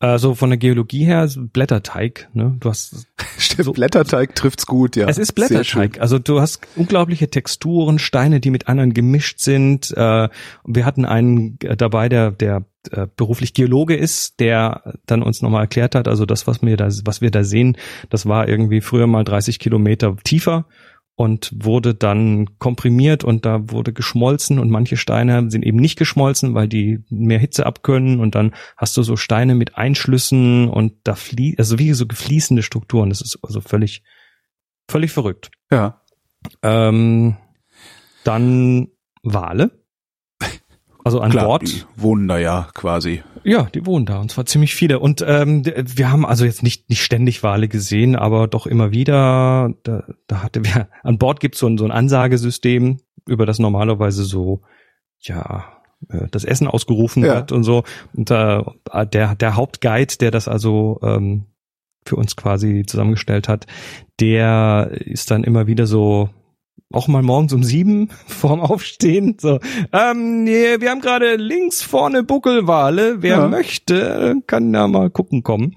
Hm. Also von der Geologie her Blätterteig. Ne? Du hast Stimmt, So- Blätterteig trifft's gut, ja. es ist. Blätterteig. Also du hast unglaubliche Texturen, Steine, die mit anderen gemischt sind. Äh, wir hatten einen äh, dabei, der der äh, beruflich Geologe ist, der dann uns nochmal erklärt hat, also das, was wir da, was wir da sehen, das war irgendwie früher mal 30 Kilometer tiefer und wurde dann komprimiert und da wurde geschmolzen und manche Steine sind eben nicht geschmolzen, weil die mehr Hitze abkönnen und dann hast du so Steine mit Einschlüssen und da fließt, also wie so gefließende Strukturen. Das ist also völlig, völlig verrückt. Ja. Ähm, dann Wale. Also an Klar, Bord. die wohnen da ja quasi. Ja, die wohnen da und zwar ziemlich viele. Und ähm, wir haben also jetzt nicht nicht ständig Wale gesehen, aber doch immer wieder. Da, da hatte wir an Bord gibt's so ein so ein Ansagesystem, über das normalerweise so ja äh, das Essen ausgerufen Ja. wird und so. Und da der der Hauptguide, der das also ähm, für uns quasi zusammengestellt hat, der ist dann immer wieder so auch mal morgens um sieben vorm Aufstehen. So, ähm, nee, wir haben gerade links vorne Buckelwale. Wer Ja. möchte, kann da mal gucken kommen.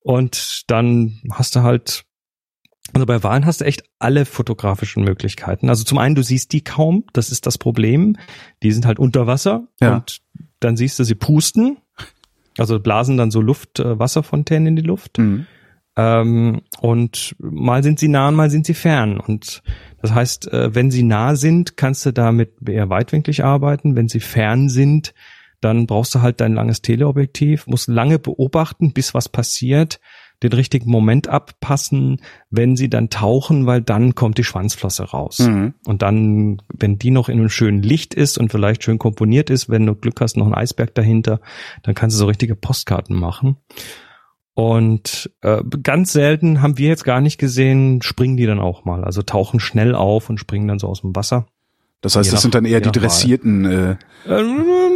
Und dann hast du halt, also bei Walen hast du echt alle fotografischen Möglichkeiten. Also zum einen, du siehst die kaum, das ist das Problem. Die sind halt unter Wasser Ja. und dann siehst du sie pusten. Also blasen dann so Luft, äh, Wasserfontänen in die Luft. Hm. Ähm, und mal sind sie nah und mal sind sie fern. Und das heißt, äh, wenn sie nah sind, kannst du damit eher weitwinklig arbeiten. Wenn sie fern sind, dann brauchst du halt dein langes Teleobjektiv, musst lange beobachten, bis was passiert, den richtigen Moment abpassen, wenn sie dann tauchen, weil dann kommt die Schwanzflosse raus. Mhm. Und dann, wenn die noch in einem schönen Licht ist und vielleicht schön komponiert ist, wenn du Glück hast, noch ein Eisberg dahinter, dann kannst du so richtige Postkarten machen. Und äh, ganz selten haben wir jetzt gar nicht gesehen, springen die dann auch mal. Also tauchen schnell auf und springen dann so aus dem Wasser. Das heißt, Je das nach- sind dann eher die dressierten. Äh, Äh,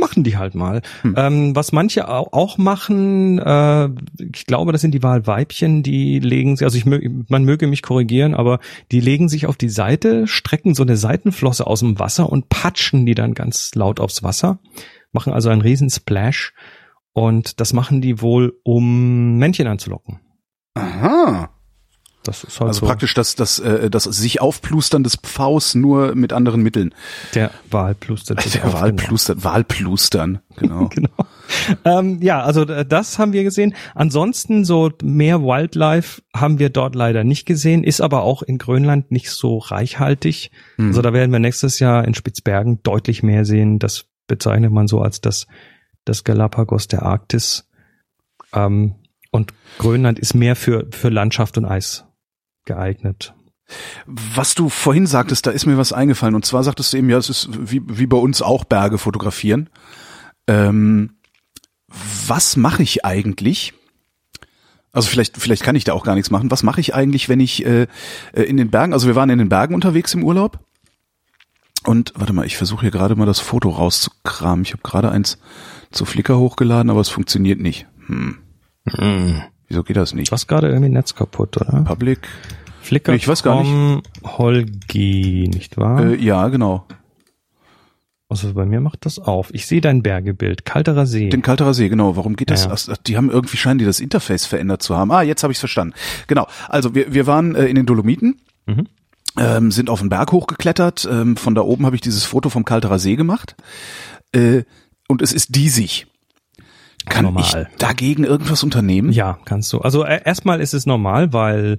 machen die halt mal. Hm. Ähm, was manche au- auch machen, äh, ich glaube, das sind die Wahlweibchen, die legen sich, also ich man möge mich korrigieren, aber die legen sich auf die Seite, strecken so eine Seitenflosse aus dem Wasser und patschen die dann ganz laut aufs Wasser, machen also einen riesen Splash und das machen die wohl, um Männchen anzulocken. aha. Das ist halt Also so praktisch das, das, äh, das sich aufplustern des Pfaus nur mit anderen Mitteln. der Wahlpluster. Der Wahlplustern, Wahlplustern, genau. genau. Ähm, ja, also äh, das haben wir gesehen. Ansonsten so mehr Wildlife haben wir dort leider nicht gesehen, ist aber auch in Grönland nicht so reichhaltig. Hm. Also da werden wir nächstes Jahr in Spitzbergen deutlich mehr sehen. Das bezeichnet man so als das, das Galapagos der Arktis. Ähm, und Grönland ist mehr für, für Landschaft und Eis geeignet. Was du vorhin sagtest, da ist mir was eingefallen. Und zwar sagtest du eben, ja, es ist wie, wie bei uns auch Berge fotografieren. Ähm, was mache ich eigentlich? Also vielleicht, vielleicht kann ich da auch gar nichts machen. Was mache ich eigentlich, wenn ich äh, äh, in den Bergen, also wir waren in den Bergen unterwegs im Urlaub Und warte mal, ich versuche hier gerade mal das Foto rauszukramen. Ich habe gerade eins zu Flickr hochgeladen, aber es funktioniert nicht. Hm. Hm. Wieso geht das nicht? Du hast gerade irgendwie Netz kaputt, oder? Public. Flickr Nee, ich weiß gar vom Holgi, nicht wahr? Äh, ja, genau. Also bei mir macht das auf. Ich sehe dein Bergebild. Kalterer See. Den Kalterer See, genau. Warum geht das? Ja. Ach, die haben irgendwie scheinen die das Interface verändert zu haben. Ah, jetzt habe ich verstanden. Genau. Also wir, wir waren äh, in den Dolomiten, Mhm. Ähm, sind auf den Berg hochgeklettert. Ähm, von da oben habe ich dieses Foto vom Kalterer See gemacht. Äh, und es ist diesig. Kann Normal. ich dagegen irgendwas unternehmen? Ja, kannst du. Also äh, erstmal ist es normal, weil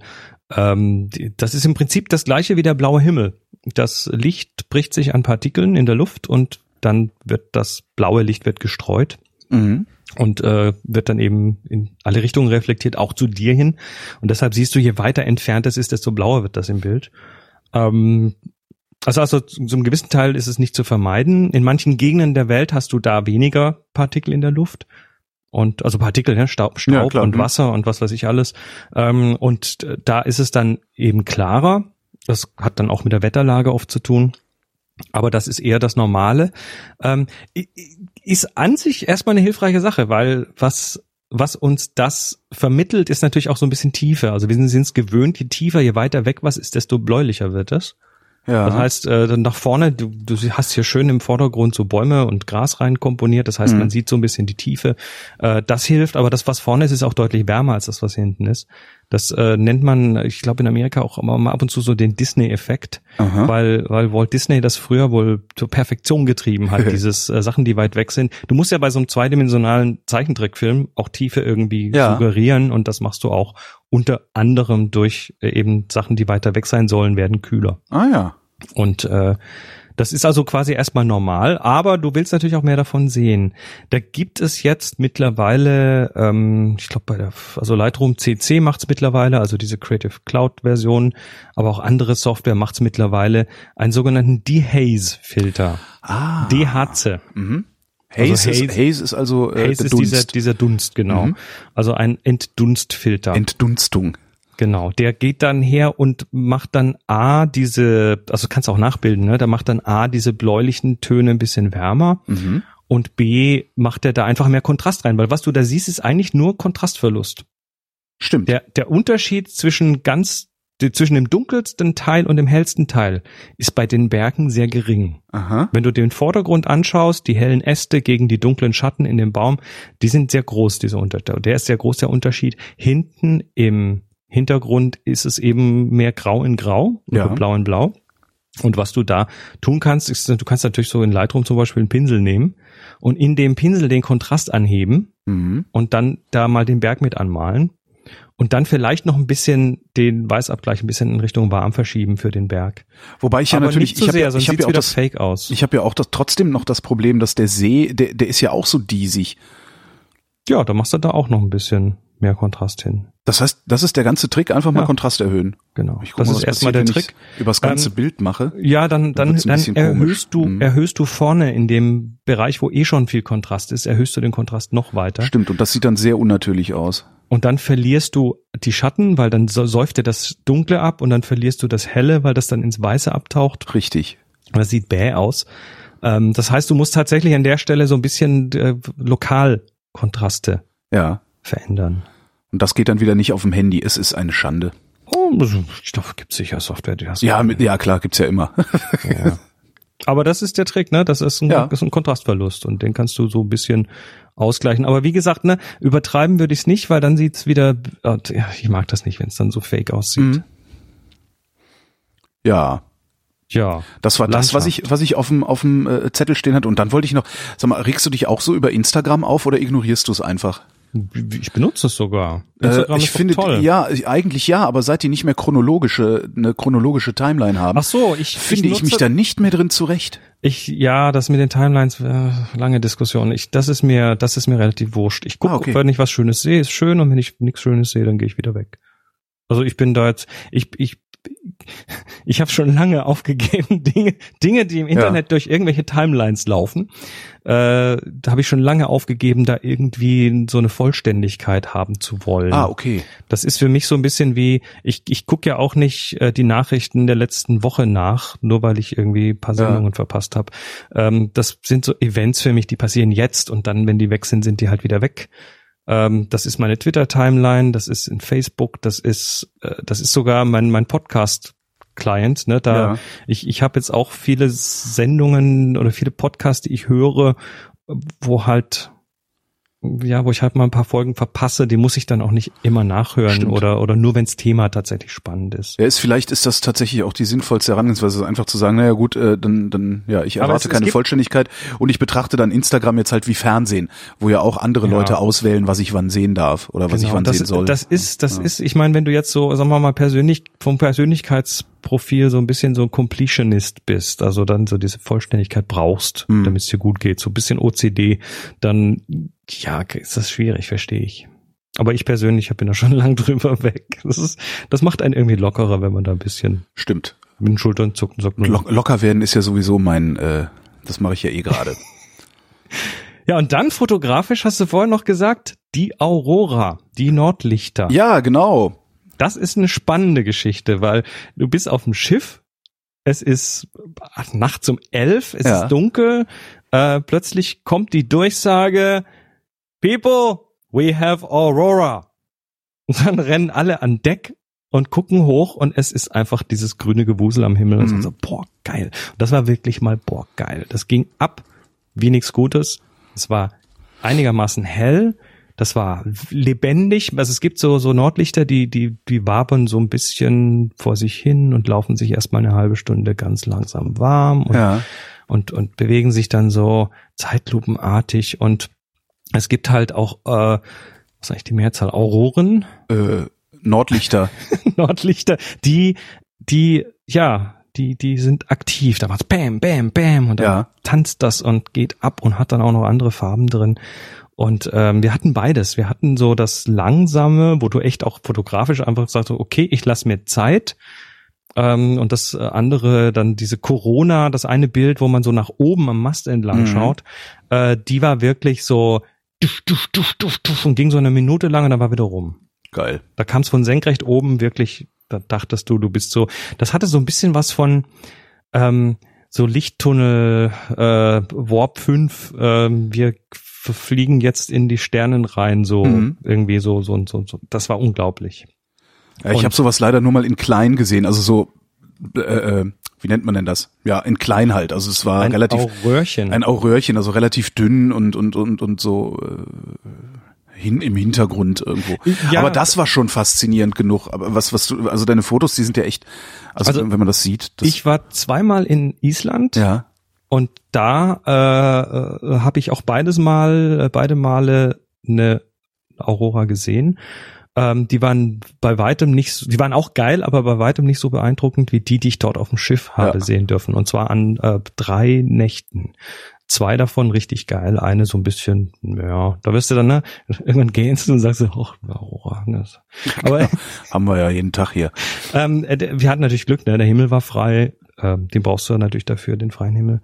ähm, das ist im Prinzip das gleiche wie der blaue Himmel. Das Licht bricht sich an Partikeln in der Luft und dann wird das blaue Licht wird gestreut Mhm. und äh, wird dann eben in alle Richtungen reflektiert, auch zu dir hin. Und deshalb siehst du, je weiter entfernt es ist, desto blauer wird das im Bild. Ähm, also, also zu einem gewissen Teil ist es nicht zu vermeiden. In manchen Gegenden der Welt hast du da weniger Partikel in der Luft. Und also Partikel, ne? Staub, Staub Ja, und mhm. Wasser und was weiß ich alles. Ähm, und da ist es dann eben klarer. Das hat dann auch mit der Wetterlage oft zu tun. Aber das ist eher das Normale. Ähm, ist an sich erstmal eine hilfreiche Sache, weil was was uns das vermittelt, ist natürlich auch so ein bisschen Tiefe. Also wir sind es gewöhnt, je tiefer, je weiter weg was ist, desto bläulicher wird es. Ja. Das heißt, äh, dann nach vorne, du, du hast hier schön im Vordergrund so Bäume und Gras rein komponiert. Das heißt, Mhm. man sieht so ein bisschen die Tiefe. Äh, das hilft, aber das, was vorne ist, ist auch deutlich wärmer als das, was hinten ist. Das äh, nennt man, ich glaube in Amerika auch immer mal ab und zu so den Disney-Effekt, weil, weil Walt Disney das früher wohl zur Perfektion getrieben hat, dieses äh, Sachen, die weit weg sind. Du musst ja bei so einem zweidimensionalen Zeichentrickfilm auch Tiefe irgendwie Ja. suggerieren und das machst du auch unter anderem durch äh, eben Sachen, die weiter weg sein sollen, werden kühler. ah ja. Und äh, das ist also quasi erstmal normal, aber du willst natürlich auch mehr davon sehen. Da gibt es jetzt mittlerweile, ähm, ich glaube bei der, also Lightroom CC macht's mittlerweile, also diese Creative Cloud Version, aber auch andere Software macht's mittlerweile, einen sogenannten Dehaze-Filter. Ah. DHC. Mhm. Also Haze, ist, Haze- Haze ist also äh, Haze ist Dunst. dieser, dieser Dunst, genau. Mhm. Also ein Entdunstfilter. Entdunstung. Genau, der geht dann her und macht dann A diese, also kannst du auch nachbilden, ne? Da macht dann A diese bläulichen Töne ein bisschen wärmer Mhm. und B macht er da einfach mehr Kontrast rein, weil was du da siehst, ist eigentlich nur Kontrastverlust. Stimmt. Der, der Unterschied zwischen ganz, zwischen dem dunkelsten Teil und dem hellsten Teil ist bei den Bergen sehr gering. Aha. Wenn du den Vordergrund anschaust, die hellen Äste gegen die dunklen Schatten in dem Baum, die sind sehr groß, dieser Unterschied. Der ist sehr groß, der Unterschied. Hinten im Hintergrund ist es eben mehr grau in grau, Ja. oder blau in blau. Und was du da tun kannst, ist, du kannst natürlich so in Lightroom zum Beispiel einen Pinsel nehmen und in dem Pinsel den Kontrast anheben Mhm. und dann da mal den Berg mit anmalen und dann vielleicht noch ein bisschen den Weißabgleich ein bisschen in Richtung warm verschieben für den Berg. Wobei ich ja Aber natürlich, nicht so ich habe ja, ich hab ja auch das, fake aus. ich habe ja auch das, trotzdem noch das Problem, dass der See, der, der ist ja auch so diesig. Ja, da machst du da auch noch ein bisschen mehr Kontrast hin. Das heißt, das ist der ganze Trick, einfach mal Ja. Kontrast erhöhen. Genau. Ich guck das mal, ist erstmal der Trick. Übers ganze Ähm, Bild mache. Ja, dann, dann, dann bisschen erhöhst komisch. du, Mhm. erhöhst du vorne in dem Bereich, wo eh schon viel Kontrast ist, erhöhst du den Kontrast noch weiter. Stimmt, und das sieht dann sehr unnatürlich aus. Und dann verlierst du die Schatten, weil dann säuft dir das Dunkle ab und dann verlierst du das Helle, weil das dann ins Weiße abtaucht. Richtig. Und Das sieht bäh aus. Ähm, das heißt, du musst tatsächlich an der Stelle so ein bisschen äh, Lokalkontraste Ja. Verändern. Und das geht dann wieder nicht auf dem Handy. Es ist eine Schande. Oh, ich glaube, gibt sicher Software, die das Ja, mit, ja klar, gibt's ja immer. Ja. Aber das ist der Trick, ne? Das ist ein, Ja. ist ein Kontrastverlust und den kannst du so ein bisschen ausgleichen. Aber wie gesagt, ne, übertreiben würde ich es nicht, weil dann sieht's wieder. äh, Ja, ich mag das nicht, wenn es dann so fake aussieht. Mhm. Ja, Ja. das war das, was ich, was ich auf dem, auf dem äh, Zettel stehen hatte. Und dann wollte ich noch, sag mal, regst du dich auch so über Instagram auf oder ignorierst du es einfach? Ich benutze es sogar. Instagram Äh, ich finde, toll. ja, eigentlich ja, aber seit die nicht mehr chronologische, eine chronologische Timeline haben, Ach so, ich finde ich, nutze- mich da nicht mehr drin zurecht. Ich ja, das mit den Timelines äh, lange Diskussion. Ich das ist mir das ist mir relativ wurscht. Ich gucke, Ah, okay. wenn ich was Schönes sehe, ist schön und wenn ich nichts Schönes sehe, dann gehe ich wieder weg. Also ich bin da jetzt ich ich ich habe schon lange aufgegeben, Dinge, Dinge, die im Internet ja. durch irgendwelche Timelines laufen, äh, da habe ich schon lange aufgegeben, da irgendwie so eine Vollständigkeit haben zu wollen. Ah, okay. Das ist für mich so ein bisschen wie, ich, ich gucke ja auch nicht äh, die Nachrichten der letzten Woche nach, nur weil ich irgendwie paar Sendungen ja. verpasst habe. Ähm, das sind so Events für mich, die passieren jetzt und dann, wenn die weg sind, sind die halt wieder weg. Ähm, das ist meine Twitter-Timeline, das ist in Facebook, das ist, äh, das ist sogar mein, mein Podcast Client, ne? Da ja. ich ich habe jetzt auch viele Sendungen oder viele Podcasts, die ich höre, wo halt ja, wo ich halt mal ein paar Folgen verpasse, die muss ich dann auch nicht immer nachhören Stimmt. oder oder nur wenns Thema tatsächlich spannend ist. Ja, ist vielleicht ist das tatsächlich auch die sinnvollste Herangehensweise, einfach zu sagen, naja gut, äh, dann dann ja, ich erwarte es, keine es Vollständigkeit und ich betrachte dann Instagram jetzt halt wie Fernsehen, wo ja auch andere ja. Leute auswählen, was ich wann sehen darf oder was genau, ich wann das, sehen soll. Das ist das ja. ist, ich meine, wenn du jetzt so sagen wir mal persönlich vom Persönlichkeits Profil so ein bisschen so ein Completionist bist, also dann so diese Vollständigkeit brauchst, mhm. damit es dir gut geht, so ein bisschen OCD, dann ja, ist das schwierig, verstehe ich. Aber ich persönlich bin da schon lang drüber weg. Das ist, das macht einen irgendwie lockerer, wenn man da ein bisschen stimmt mit den Schultern zuckt und sagt. Lo locker werden ist ja sowieso mein, äh, das mache ich ja eh gerade. ja und dann fotografisch hast du vorhin noch gesagt, die Aurora, die Nordlichter. Ja, genau. Das ist eine spannende Geschichte, weil du bist auf dem Schiff, es ist nachts um elf, es ja. ist dunkel, äh, plötzlich kommt die Durchsage, People, we have Aurora. Und dann rennen alle an Deck und gucken hoch und es ist einfach dieses grüne Gewusel am Himmel. Mhm. Und so, boah, geil. Und das war wirklich mal, boah, geil. Das ging ab wie nichts Gutes. Es war einigermaßen hell. Das war lebendig. Also es gibt so, so Nordlichter, die, die, die wabern so ein bisschen vor sich hin und laufen sich erstmal eine halbe Stunde ganz langsam warm und, ja. und, und bewegen sich dann so zeitlupenartig und es gibt halt auch, äh, was eigentlich die Mehrzahl? Auroren? Äh, Nordlichter. Nordlichter, die, die, ja, die, die sind aktiv. Da macht's Bam, Bam, Bam und dann ja. tanzt das und geht ab und hat dann auch noch andere Farben drin. Und ähm, wir hatten beides. Wir hatten so das Langsame, wo du echt auch fotografisch einfach sagst, okay, ich lass mir Zeit. Ähm, und das andere, dann diese Corona, das eine Bild, wo man so nach oben am Mast entlang mhm. schaut, äh, die war wirklich so duff, duff, duff, duff, duff, und ging so eine Minute lang und dann war wieder rum. Geil. Da kam es von senkrecht oben wirklich, da dachtest du, du bist so, das hatte so ein bisschen was von, ähm, so Lichttunnel, äh, Warp 5, äh, wir fliegen jetzt in die Sternen rein, so mhm. irgendwie so, so und so, so. Das war unglaublich. Ja, ich habe sowas leider nur mal in klein gesehen, also so, äh, äh, wie nennt man denn das? Ja, in klein halt. Also es war ein relativ Aurörchen. ein Aurörchen, also relativ dünn und und und und so äh, hin im Hintergrund irgendwo. Ja, aber das war schon faszinierend genug. Aber was was du, also deine Fotos, die sind ja echt, also, also wenn man das sieht. Das ich war zweimal in Island. Ja. Und da äh, äh, habe ich auch beides Mal, äh, beide Male eine Aurora gesehen. Ähm, die waren bei weitem nicht, die waren auch geil, aber bei weitem nicht so beeindruckend wie die, die ich dort auf dem Schiff habe ja. sehen dürfen. Und zwar an äh, drei Nächten. Zwei davon richtig geil, eine so ein bisschen, ja, da wirst du dann, ne, irgendwann gehst du und sagst, ach, Aurora. Ne. Aber haben wir ja jeden Tag hier. Ähm, äh, wir hatten natürlich Glück, ne, der Himmel war frei, ähm, den brauchst du natürlich dafür, den freien Himmel.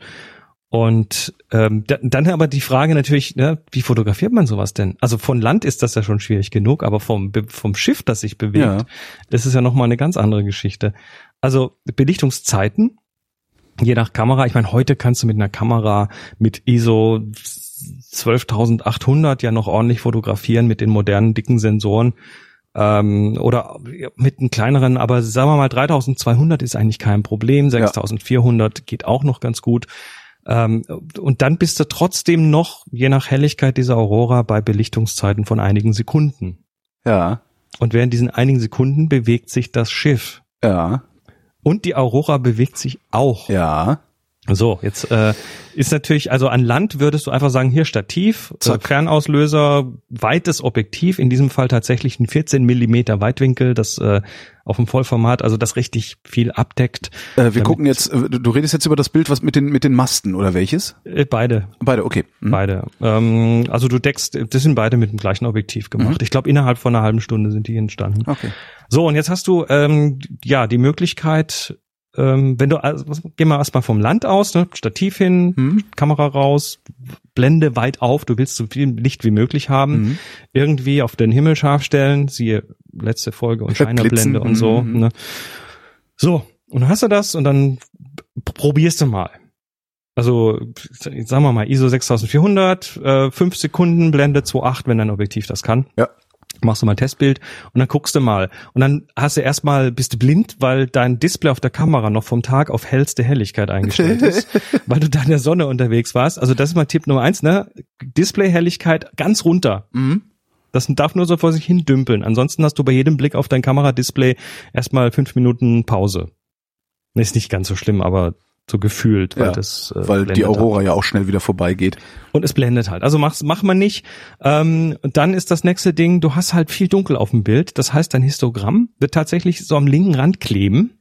Und ähm, dann aber die Frage natürlich, ne, wie fotografiert man sowas denn? Also von Land ist das ja schon schwierig genug, aber vom, vom Schiff, das sich bewegt, ja. ist es ja nochmal eine ganz andere Geschichte. Also Belichtungszeiten, je nach Kamera, ich meine, heute kannst du mit einer Kamera mit ISO 12800 ja noch ordentlich fotografieren mit den modernen dicken Sensoren ähm, oder mit einem kleineren, aber sagen wir mal 3200 ist eigentlich kein Problem, 6400 ja. geht auch noch ganz gut. Ähm, und dann bist du trotzdem noch, je nach Helligkeit dieser Aurora, bei Belichtungszeiten von einigen Sekunden. Ja. Und während diesen einigen Sekunden bewegt sich das Schiff. Ja. Und die Aurora bewegt sich auch. Ja. So, jetzt äh, ist natürlich, also an Land würdest du einfach sagen, hier Stativ, äh. Fernauslöser, weites Objektiv, in diesem Fall tatsächlich ein 14 Millimeter Weitwinkel, das äh, auf dem Vollformat, also das richtig viel abdeckt. Äh, wir Damit- gucken jetzt, äh, du redest jetzt über das Bild, was mit den mit den Masten oder welches? Äh, beide, Beide, okay. Hm. beide. Ähm, also du deckst, das sind beide mit dem gleichen Objektiv gemacht. Ich glaube, innerhalb von einer halben Stunde sind die entstanden. Okay. So, und jetzt hast du ähm, ja die Möglichkeit, ähm, wenn du, also, geh mal erstmal vom Land aus, ne? Stativ hin, Hm. Kamera raus, Blende weit auf, du willst so viel Licht wie möglich haben, Mhm. irgendwie auf den Himmel scharf stellen, siehe letzte Folge und Scheinerblende und so. mhm. Ne? So, und dann hast du das und dann probierst du mal. Also, sagen wir mal, ISO 6400, äh, 5 Sekunden, Blende 2.8, wenn dein Objektiv das kann Ja. Machst du mal ein Testbild und dann guckst du mal. Und dann hast du erstmal, bist du blind, weil dein Display auf der Kamera noch vom Tag auf hellste Helligkeit eingestellt ist, weil du da in der Sonne unterwegs warst. Also das ist mal Tipp Nummer eins, ne? Display-Helligkeit ganz runter. Mhm. Das darf nur so vor sich hin dümpeln. Ansonsten hast du bei jedem Blick auf dein Kameradisplay erstmal fünf Minuten Pause. Ist nicht ganz so schlimm, aber so gefühlt, weil Ja, das äh, Weil die blendet halt. Aurora ja auch schnell wieder vorbeigeht. Und es blendet halt. Also mach's, mach man nicht. Ähm, und dann ist das nächste Ding, du hast halt viel dunkel auf dem Bild. Das heißt, dein Histogramm wird tatsächlich so am linken Rand kleben.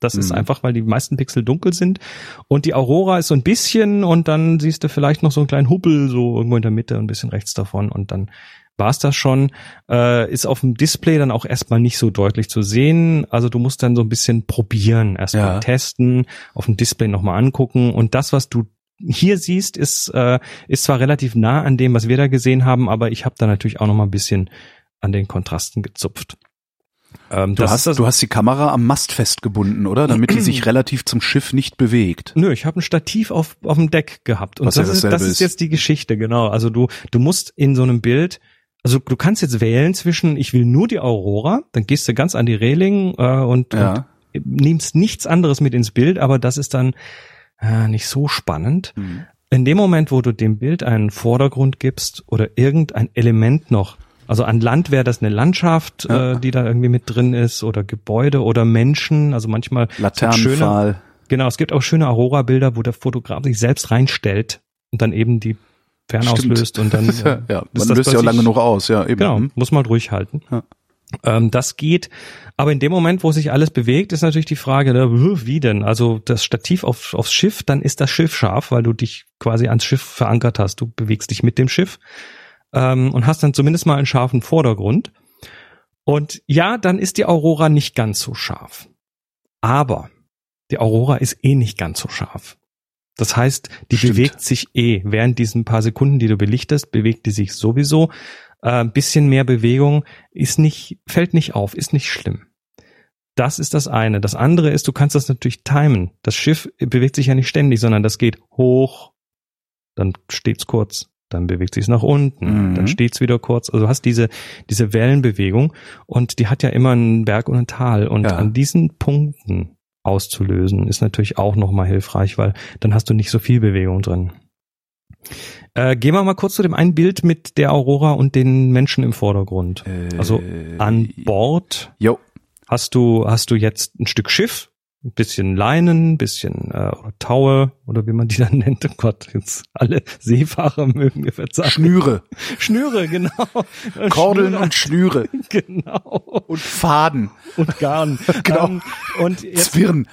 Das ist Mhm. einfach, weil die meisten Pixel dunkel sind. Und die Aurora ist so ein bisschen und dann siehst du vielleicht noch so einen kleinen Hubbel so irgendwo in der Mitte, ein bisschen rechts davon und dann war's das schon. Äh, ist auf dem Display dann auch erstmal nicht so deutlich zu sehen. Also du musst dann so ein bisschen probieren, erstmal Ja. testen, auf dem Display nochmal angucken. Und das, was du hier siehst, ist, äh, ist zwar relativ nah an dem, was wir da gesehen haben, aber ich habe da natürlich auch noch mal ein bisschen an den Kontrasten gezupft. Ähm, Du hast, ist du hast die Kamera am Mast festgebunden, oder? Damit die sich relativ zum Schiff nicht bewegt. Nö, ich habe ein Stativ auf, auf dem Deck gehabt. Und Was ja das, ist, dasselbe das ist ist. jetzt die Geschichte, genau. Also du, du musst in so einem Bild, also du kannst jetzt wählen zwischen, ich will nur die Aurora, dann gehst du ganz an die Reling äh, und, Ja. und nimmst nichts anderes mit ins Bild, aber das ist dann äh, nicht so spannend. Mhm. In dem Moment, wo du dem Bild einen Vordergrund gibst oder irgendein Element noch, also an Land wäre das eine Landschaft, Ja. äh, die da irgendwie mit drin ist oder Gebäude oder Menschen, also manchmal schöne, Laternenpfahl. genau, es gibt auch schöne Aurora-Bilder, wo der Fotograf sich selbst reinstellt und dann eben die fernauslöst und dann ja, ja, äh, man löst ja auch lange genug aus, ja, eben. Genau, Mhm. muss man halt ruhig halten. Ja. Ähm, das geht, aber in dem Moment, wo sich alles bewegt, ist natürlich die Frage, ne, wie denn? Also das Stativ auf, aufs Schiff, dann ist das Schiff scharf, weil du dich quasi ans Schiff verankert hast. Du bewegst dich mit dem Schiff ähm, und hast dann zumindest mal einen scharfen Vordergrund. Und ja, dann ist die Aurora nicht ganz so scharf. Aber die Aurora ist eh nicht ganz so scharf. Das heißt, die Stimmt. bewegt sich eh. Während diesen paar Sekunden, die du belichtest, bewegt die sich sowieso. Äh, ein bisschen mehr Bewegung ist nicht, fällt nicht auf, ist nicht schlimm. Das ist das eine. Das andere ist, du kannst das natürlich timen. Das Schiff bewegt sich ja nicht ständig, sondern das geht hoch, dann steht's kurz, dann bewegt sich's nach unten, Mhm. dann steht's wieder kurz. Also du hast diese, diese Wellenbewegung und die hat ja immer einen Berg und ein Tal. Und Ja. an diesen Punkten auszulösen, ist natürlich auch nochmal hilfreich, weil dann hast du nicht so viel Bewegung drin. Äh, gehen wir mal kurz zu dem einen Bild mit der Aurora und den Menschen im Vordergrund. Also Äh, An Bord Jo, hast du, hast du jetzt ein Stück Schiff, ein bisschen Leinen, ein bisschen äh, oder Taue oder wie man die dann nennt. Oh Gott, jetzt alle Seefahrer mögen mir verzeihen. Schnüre, Schnüre, genau. Kordeln Schnüre, und Schnüre genau. und Faden, Und Garn. Genau. Ähm, und jetzt, Zwirn,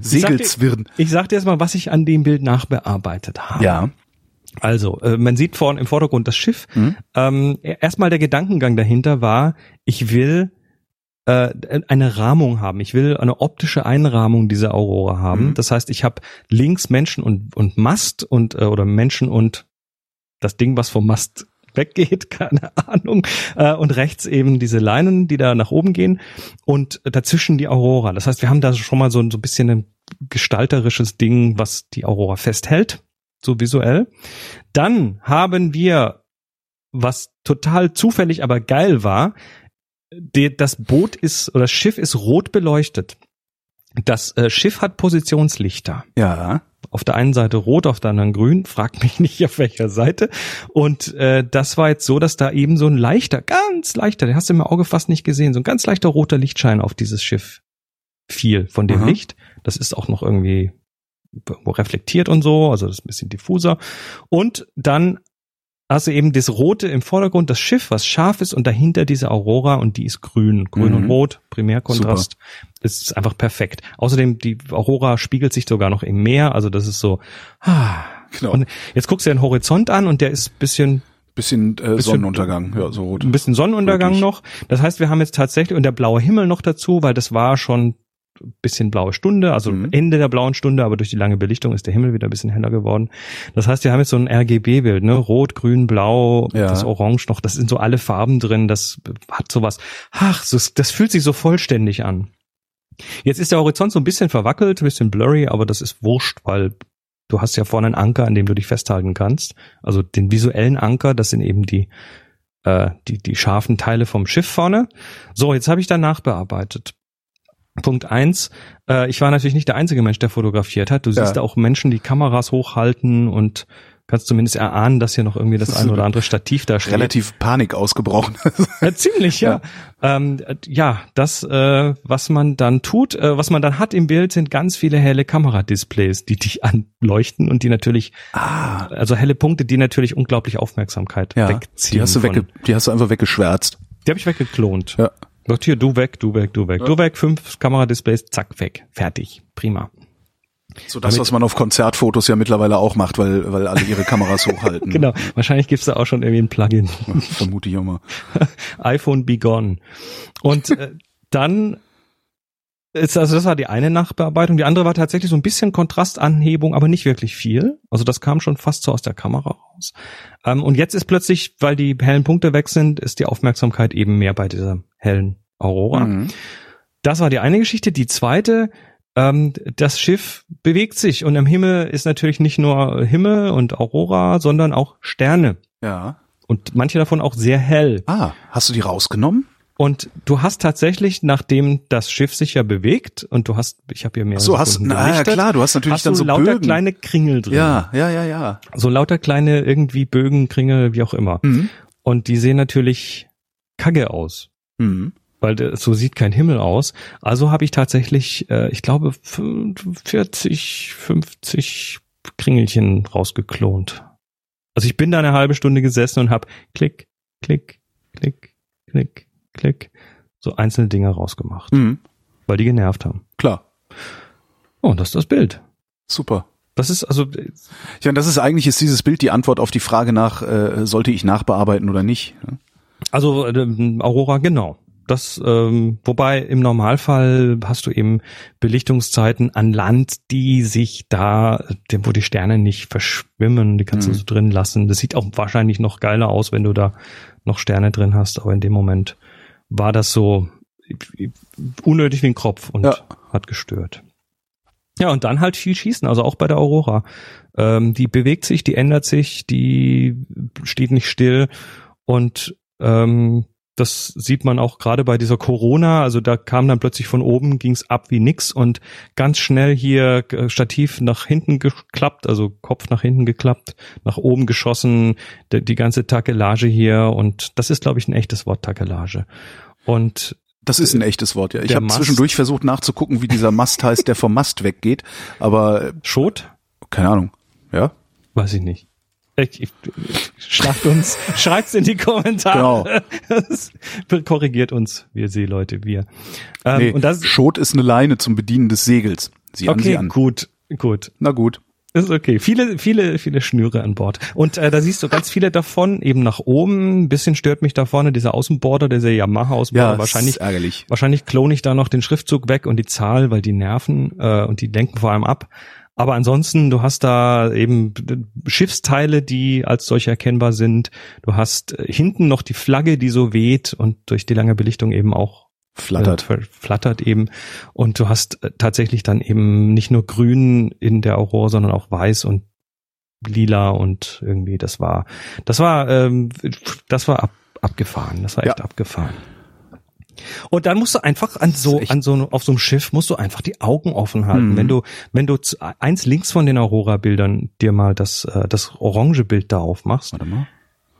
Segelzwirn. ich sag dir jetzt mal, was ich an dem Bild nachbearbeitet habe. Ja, Also, äh, man sieht vorne im Vordergrund das Schiff. Mhm. Ähm, erstmal der Gedankengang dahinter war, ich will äh, eine Rahmung haben. Ich will eine optische Einrahmung dieser Aurora haben. Mhm. Das heißt, ich habe links Menschen und, und Mast und äh, oder Menschen und das Ding, was vom Mast weggeht, keine Ahnung. Äh, und rechts eben diese Leinen, die da nach oben gehen und dazwischen die Aurora. Das heißt, wir haben da schon mal so, so ein bisschen ein gestalterisches Ding, was die Aurora festhält, so visuell. Dann haben wir, was total zufällig, aber geil war, die, das Boot ist oder das Schiff ist rot beleuchtet. Das äh, Schiff hat Positionslichter. ja, Auf der einen Seite rot, auf der anderen grün. Fragt mich nicht auf welcher Seite. Und äh, das war jetzt so, dass da eben so ein leichter, ganz leichter, den hast du im Auge fast nicht gesehen, so ein ganz leichter roter Lichtschein auf dieses Schiff fiel von dem Aha. Licht. Das ist auch noch irgendwie reflektiert und so, also das ist ein bisschen diffuser. Und dann hast du eben das Rote im Vordergrund, das Schiff, was scharf ist und dahinter diese Aurora und die ist grün. Grün Mhm. und rot, Primärkontrast. Das ist einfach perfekt. Außerdem, die Aurora spiegelt sich sogar noch im Meer, also das ist so, ah. Genau. Und jetzt guckst du den Horizont an und der ist bisschen Bisschen, äh, Sonnenuntergang, ja, so rot. ein bisschen Sonnenuntergang Rötlich. noch. Das heißt, wir haben jetzt tatsächlich und der blaue Himmel noch dazu, weil das war schon bisschen blaue Stunde, also Mhm. Ende der blauen Stunde, aber durch die lange Belichtung ist der Himmel wieder ein bisschen heller geworden. Das heißt, wir haben jetzt so ein RGB-Bild, ne? Rot, Grün, Blau, Ja. das Orange noch, das sind so alle Farben drin, das hat sowas, ach, das, das fühlt sich so vollständig an. Jetzt ist der Horizont so ein bisschen verwackelt, ein bisschen blurry, aber das ist wurscht, weil du hast ja vorne einen Anker, an dem du dich festhalten kannst. Also den visuellen Anker, das sind eben die, äh, die, die scharfen Teile vom Schiff vorne. So, jetzt habe ich da nachbearbeitet. Punkt eins, äh, ich war natürlich nicht der einzige Mensch, der fotografiert hat. Du Ja. siehst da auch Menschen, die Kameras hochhalten und kannst zumindest erahnen, dass hier noch irgendwie das Das ein oder andere Stativ da steht. Relativ Panik ausgebrochen. Ja, ziemlich, ja. Ähm, äh, ja, das, äh, was man dann tut, äh, was man dann hat im Bild, sind ganz viele helle Kameradisplays, die dich anleuchten und die natürlich, ah, also helle Punkte, die natürlich unglaublich Aufmerksamkeit ja. wegziehen. Die hast du wegge die hast du einfach weggeschwärzt. Die habe ich weggeklont. Ja. Sagt hier, du weg, du weg, du weg, du weg, fünf Kameradisplays, zack, weg, fertig, prima. So das, Damit- was man auf Konzertfotos ja mittlerweile auch macht, weil, weil alle ihre Kameras hochhalten. Genau, wahrscheinlich gibt's da auch schon irgendwie ein Plugin. Vermute ich auch mal. iPhone Be Gone. Und äh, dann also das war die eine Nachbearbeitung. Die andere war tatsächlich so ein bisschen Kontrastanhebung, aber nicht wirklich viel. Also das kam schon fast so aus der Kamera raus. Ähm, und jetzt ist plötzlich, weil die hellen Punkte weg sind, ist die Aufmerksamkeit eben mehr bei dieser hellen Aurora. Mhm. Das war die eine Geschichte. Die zweite, ähm, das Schiff bewegt sich und am Himmel ist natürlich nicht nur Himmel und Aurora, sondern auch Sterne. Ja. Und manche davon auch sehr hell. Ah, hast du die rausgenommen? Und du hast tatsächlich, nachdem das Schiff sich ja bewegt und du hast, ich habe hier mehr so, hast, na, ja klar, du hast natürlich hast dann so lauter Bögen. kleine Kringel drin. ja, ja, ja, ja. So lauter kleine irgendwie Bögen, Kringel, wie auch immer. Mhm. Und die sehen natürlich kacke aus. Mhm. Weil so sieht kein Himmel aus. Also habe ich tatsächlich, äh, ich glaube, 40, 50 Kringelchen rausgeklont. Also ich bin da eine halbe Stunde gesessen und habe klick, klick, klick, klick, klick, so einzelne Dinge rausgemacht, Mhm. weil die genervt haben. Klar. Oh, und das ist das Bild. Super. Das ist also, Ja, und das ist eigentlich ist dieses Bild die Antwort auf die Frage nach, äh, sollte ich nachbearbeiten oder nicht? also ähm, Aurora, genau. Das, ähm, wobei im Normalfall hast du eben Belichtungszeiten an Land, die sich da, wo die Sterne nicht verschwimmen, die kannst Mhm. du so drin lassen. Das sieht auch wahrscheinlich noch geiler aus, wenn du da noch Sterne drin hast, aber in dem Moment war das so unnötig wie ein Kropf und Ja. hat gestört. Ja, und dann halt viel schießen, also auch bei der Aurora. Ähm, die bewegt sich, die ändert sich, die steht nicht still und ähm, das sieht man auch gerade bei dieser Corona, also da kam dann plötzlich von oben, ging's ab wie nix und ganz schnell hier äh, Stativ nach hinten geklappt, also Kopf nach hinten geklappt, nach oben geschossen, die, ganze Takelage hier und das ist, glaube ich, ein echtes Wort, Takelage. Und Das ist ein echtes Wort, ja. Ich habe zwischendurch versucht nachzugucken, wie dieser Mast heißt, der vom Mast weggeht, aber äh, Schot? keine Ahnung. Ja? Weiß ich nicht. Schlagt uns, schreibt's in die Kommentare. Das korrigiert uns, wir Seeleute, wir. Ähm, Nee, und das, Schot ist eine Leine zum Bedienen des Segels. Sieh an, okay, sieh an. gut, gut. Na gut. Ist okay. Viele, viele, viele Schnüre an Bord. Und äh, da siehst du ganz viele davon eben nach oben. Ein bisschen stört mich da vorne dieser Außenborder, dieser Yamaha-Außenborder. Ja, wahrscheinlich, ärgerlich. wahrscheinlich klone ich da noch den Schriftzug weg und die Zahl, weil die nerven äh, und die lenken vor allem ab. Aber ansonsten, du hast da eben Schiffsteile, die als solche erkennbar sind. Du hast äh, hinten noch die Flagge, die so weht und durch die lange Belichtung eben auch Flattert. äh, flattert eben. Und du hast äh, tatsächlich dann eben nicht nur grün in der Aurora, sondern auch weiß und lila und irgendwie, das war, das war, ähm, das war ab, abgefahren. Das war echt Ja. abgefahren. Und dann musst du einfach an so, an so, auf so einem Schiff musst du einfach die Augen offen halten. Mhm. Wenn du, wenn du zu- eins links von den Aurora-Bildern dir mal das, äh, das orange Bild da aufmachst, Warte mal.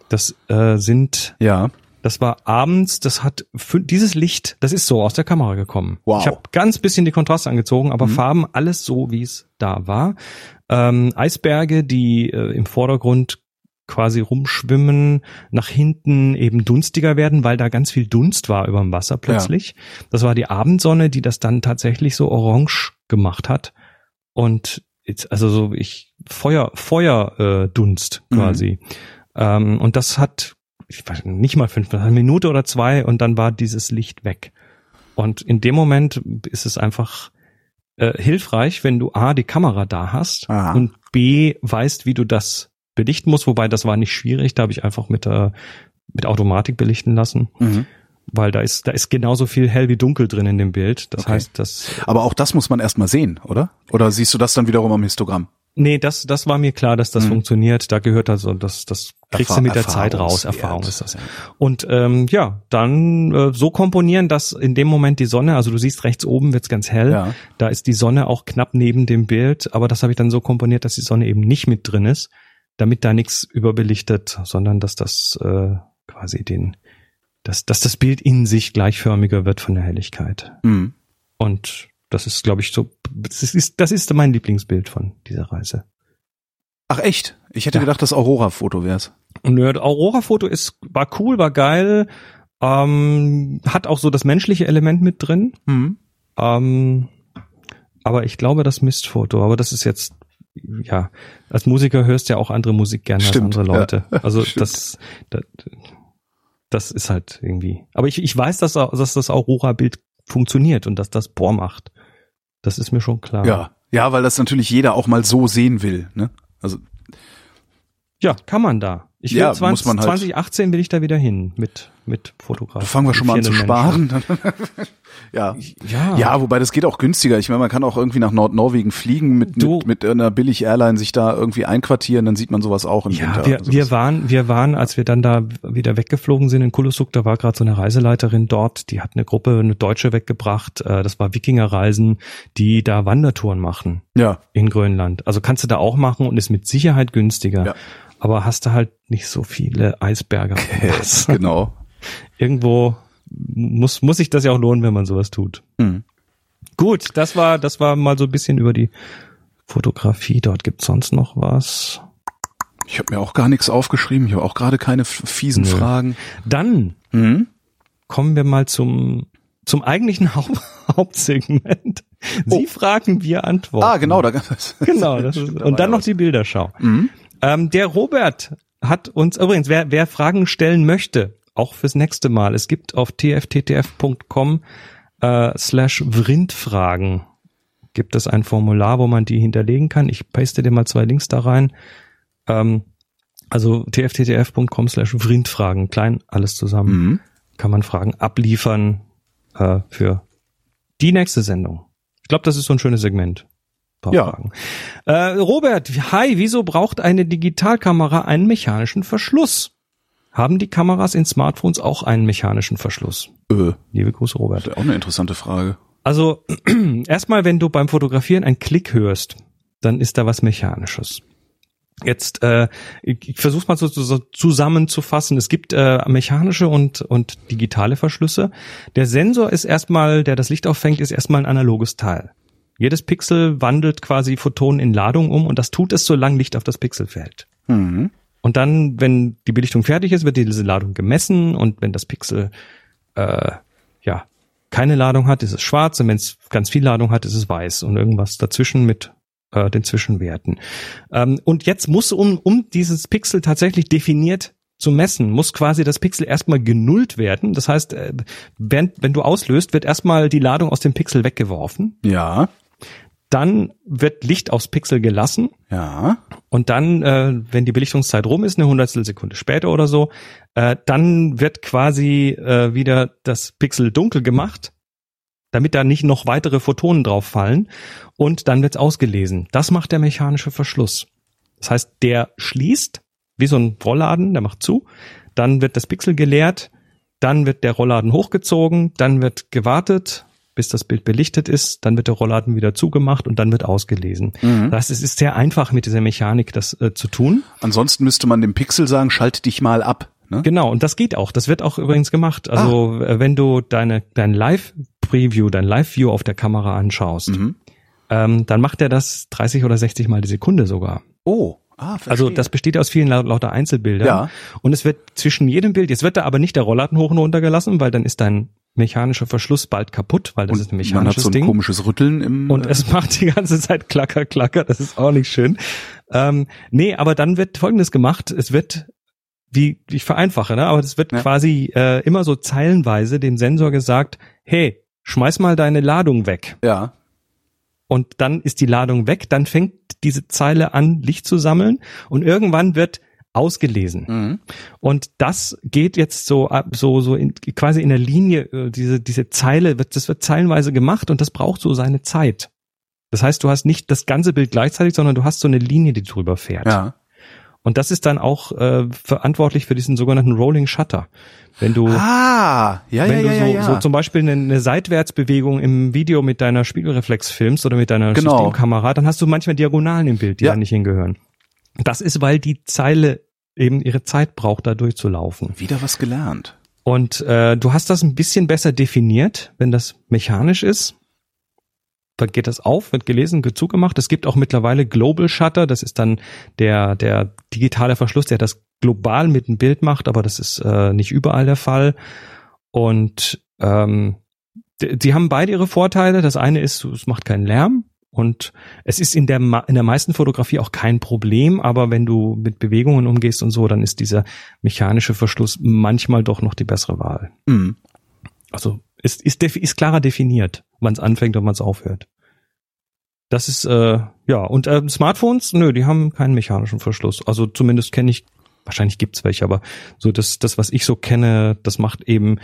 das äh, sind Ja. Das war abends, das hat dieses Licht, das ist so aus der Kamera gekommen. Wow. Ich habe ganz bisschen die Kontraste angezogen, aber Mhm. Farben alles so, wie es da war. Ähm, Eisberge, die äh, im Vordergrund quasi rumschwimmen, nach hinten eben dunstiger werden, weil da ganz viel Dunst war über dem Wasser plötzlich. Das war die Abendsonne, die das dann tatsächlich so orange gemacht hat. Und jetzt, also so ich Feuer, Feuerdunst äh, Dunst Mhm. quasi. Ähm, und das hat ich weiß nicht mal fünf, eine Minute oder zwei und dann war dieses Licht weg. Und in dem Moment ist es einfach äh, hilfreich, wenn du A, die Kamera da hast Aha. und B, weißt, wie du das belichten musst, wobei das war nicht schwierig, da habe ich einfach mit, äh, mit Automatik belichten lassen, Mhm. weil da ist, da ist genauso viel hell wie dunkel drin in dem Bild. Das Okay. heißt, das Aber auch das muss man erstmal sehen, oder? Oder siehst du das dann wiederum am Histogramm? Nee, das, das war mir klar, dass das Mhm. funktioniert. Da gehört also, das, das kriegst Erfa- du mit der Zeit raus. Erfahrung ist das. Und ähm, ja, dann äh, so komponieren, dass in dem Moment die Sonne, also du siehst rechts oben wird's ganz hell, Ja. da ist die Sonne auch knapp neben dem Bild, aber das habe ich dann so komponiert, dass die Sonne eben nicht mit drin ist, damit da nichts überbelichtet, sondern dass das äh, quasi den, dass, dass das Bild in sich gleichförmiger wird von der Helligkeit. Mhm. Und das ist, glaube ich, so, das ist, das ist mein Lieblingsbild von dieser Reise. Ach echt? Ich hätte Ja. gedacht, das Aurora-Foto wär's. Nö, Aurora-Foto ist, war cool, war geil, ähm, hat auch so das menschliche Element mit drin, Mhm. ähm, aber ich glaube das Mistfoto, aber das ist jetzt, ja, als Musiker hörst du ja auch andere Musik gerne Stimmt, als andere Leute. ja. Also das, das, das ist halt irgendwie, aber ich, ich weiß, dass, dass das Aurora-Bild funktioniert und dass das Bohr macht. Das ist mir schon klar. Ja. Ja, weil das natürlich jeder auch mal so sehen will, ne? Also, Ja, kann man da. Ich will Ja, 20, muss man halt- 2018 will ich da wieder hin mit, mit Fotografen. da fangen wir schon mal an zu sparen. ja. Ja. Ja, wobei das geht auch günstiger. Ich meine, man kann auch irgendwie nach Nordnorwegen fliegen, mit, Du- mit, mit einer Billig-Airline sich da irgendwie einquartieren, dann sieht man sowas auch im Ja, Winter. wir, wir waren, wir waren, als wir dann da wieder weggeflogen sind in Kulusuk, da war gerade so eine Reiseleiterin dort, die hat eine Gruppe, eine Deutsche weggebracht, äh, das war Wikingerreisen, die da Wandertouren machen ja, in Grönland. Also kannst du da auch machen und ist mit Sicherheit günstiger. Ja. Aber hast du halt nicht so viele Eisberge. genau. Irgendwo muss, muss sich das ja auch lohnen, wenn man sowas tut. Hm. Gut, das war, das war mal so ein bisschen über die Fotografie. Dort gibt's sonst noch was. Ich habe mir auch gar nichts aufgeschrieben. Ich habe auch gerade keine fiesen Nö. Fragen. Dann Hm? kommen wir mal zum, zum eigentlichen Haupt, Hauptsegment. Sie fragen, wir antworten. Ah, genau. Da, Genau. Das ist, und dann noch die Bilderschau. Mhm. Ähm, der Robert hat uns, übrigens, wer, wer Fragen stellen möchte, auch fürs nächste Mal, es gibt auf tfttf.com äh, slash Vrindfragen gibt es ein Formular, wo man die hinterlegen kann. Ich paste dir mal zwei Links da rein. Ähm, also tfttf.com slash Vrindfragen, klein, alles zusammen. Mhm. Kann man Fragen abliefern äh, für die nächste Sendung. Ich glaube, das ist so ein schönes Segment. Paar Ja. Fragen. Äh, Robert, hi, wieso braucht eine Digitalkamera einen mechanischen Verschluss? Haben die Kameras in Smartphones auch einen mechanischen Verschluss? Äh, Liebe Grüße, Robert. das ist auch eine interessante Frage. Also erstmal, wenn du beim Fotografieren einen Klick hörst, dann ist da was Mechanisches. Jetzt, äh, ich, ich versuche mal so, so zusammenzufassen. Es gibt äh, mechanische und, und digitale Verschlüsse. Der Sensor ist erstmal, der das Licht auffängt, ist erstmal ein analoges Teil. Jedes Pixel wandelt quasi Photonen in Ladung um und das tut es, solange Licht auf das Pixel fällt. Mhm. Und dann, wenn die Belichtung fertig ist, wird diese Ladung gemessen und wenn das Pixel äh, ja keine Ladung hat, ist es schwarz und wenn es ganz viel Ladung hat, ist es weiß und irgendwas dazwischen mit äh, den Zwischenwerten. Ähm, und jetzt muss um, um dieses Pixel tatsächlich definiert zu messen, muss quasi das Pixel erstmal genullt werden. Das heißt, äh, wenn, wenn du auslöst, wird erstmal die Ladung aus dem Pixel weggeworfen. Ja, Dann wird Licht aufs Pixel gelassen ja. und dann, äh, wenn die Belichtungszeit rum ist, eine Hundertstelsekunde später oder so, äh, dann wird quasi äh, wieder das Pixel dunkel gemacht, damit da nicht noch weitere Photonen drauf fallen und dann wird's ausgelesen. Das macht der mechanische Verschluss. Das heißt, der schließt wie so ein Rollladen, der macht zu, dann wird das Pixel geleert, dann wird der Rollladen hochgezogen, dann wird gewartet, bis das Bild belichtet ist, dann wird der Rollladen wieder zugemacht und dann wird ausgelesen. Mhm. Das ist, ist sehr einfach mit dieser Mechanik, das äh, zu tun. Ansonsten müsste man dem Pixel sagen, schalt dich mal ab. Ne? Genau, und das geht auch. Das wird auch übrigens gemacht. Also äh, wenn du deine dein Live-Preview, dein Live-View auf der Kamera anschaust, Mhm. ähm, dann macht er das 30 oder 60 Mal die Sekunde sogar. Oh, ah, verstehe. Also das besteht aus vielen lau- lauter Einzelbildern. Ja. Und es wird zwischen jedem Bild, jetzt wird da aber nicht der Rollladen hoch und runter gelassen, weil dann ist dein mechanischer Verschluss bald kaputt, weil das und ist ein man hat mechanisches so ein Ding. komisches Rütteln im. Und äh, es macht die ganze Zeit klacker, klacker. Das ist auch nicht schön. Ähm, nee, aber dann wird Folgendes gemacht. Es wird, wie ich vereinfache, ne? aber es wird Ja. quasi äh, immer so zeilenweise dem Sensor gesagt, hey, schmeiß mal deine Ladung weg. ja. Und dann ist die Ladung weg, dann fängt diese Zeile an, Licht zu sammeln und irgendwann wird ausgelesen. Mhm. Und das geht jetzt so ab, so so in, quasi in der Linie äh, diese diese Zeile wird das wird zeilenweise gemacht und das braucht so seine Zeit. Das heißt, du hast nicht das ganze Bild gleichzeitig, sondern du hast so eine Linie, die drüber fährt. Ja. Und das ist dann auch äh, verantwortlich für diesen sogenannten Rolling Shutter. Wenn du Ah, ja, ja, wenn ja, du so, ja. so zum Beispiel eine, eine Seitwärtsbewegung im Video mit deiner Spiegelreflex filmst oder mit deiner Genau. Systemkamera, dann hast du manchmal Diagonalen im Bild, die da nicht hingehören. Das ist, weil die Zeile eben ihre Zeit braucht, da durchzulaufen. Wieder was gelernt. Und äh, du hast das ein bisschen besser definiert, wenn das mechanisch ist. Dann geht das auf, wird gelesen, wird zugemacht. Es gibt auch mittlerweile Global Shutter, das ist dann der, der digitale Verschluss, der das global mit dem Bild macht, aber das ist äh, nicht überall der Fall. Und ähm, d- sie haben beide ihre Vorteile. Das eine ist, es macht keinen Lärm. Und es ist in der, in der meisten Fotografie auch kein Problem, aber wenn du mit Bewegungen umgehst und so, dann ist dieser mechanische Verschluss manchmal doch noch die bessere Wahl. Mhm. Also ist, ist, ist klarer definiert, wann es anfängt und wann es aufhört. Das ist, äh, ja, und äh, Smartphones, nö, die haben keinen mechanischen Verschluss. Also zumindest kenne ich, wahrscheinlich gibt's welche, aber so das, das, was ich so kenne, das macht eben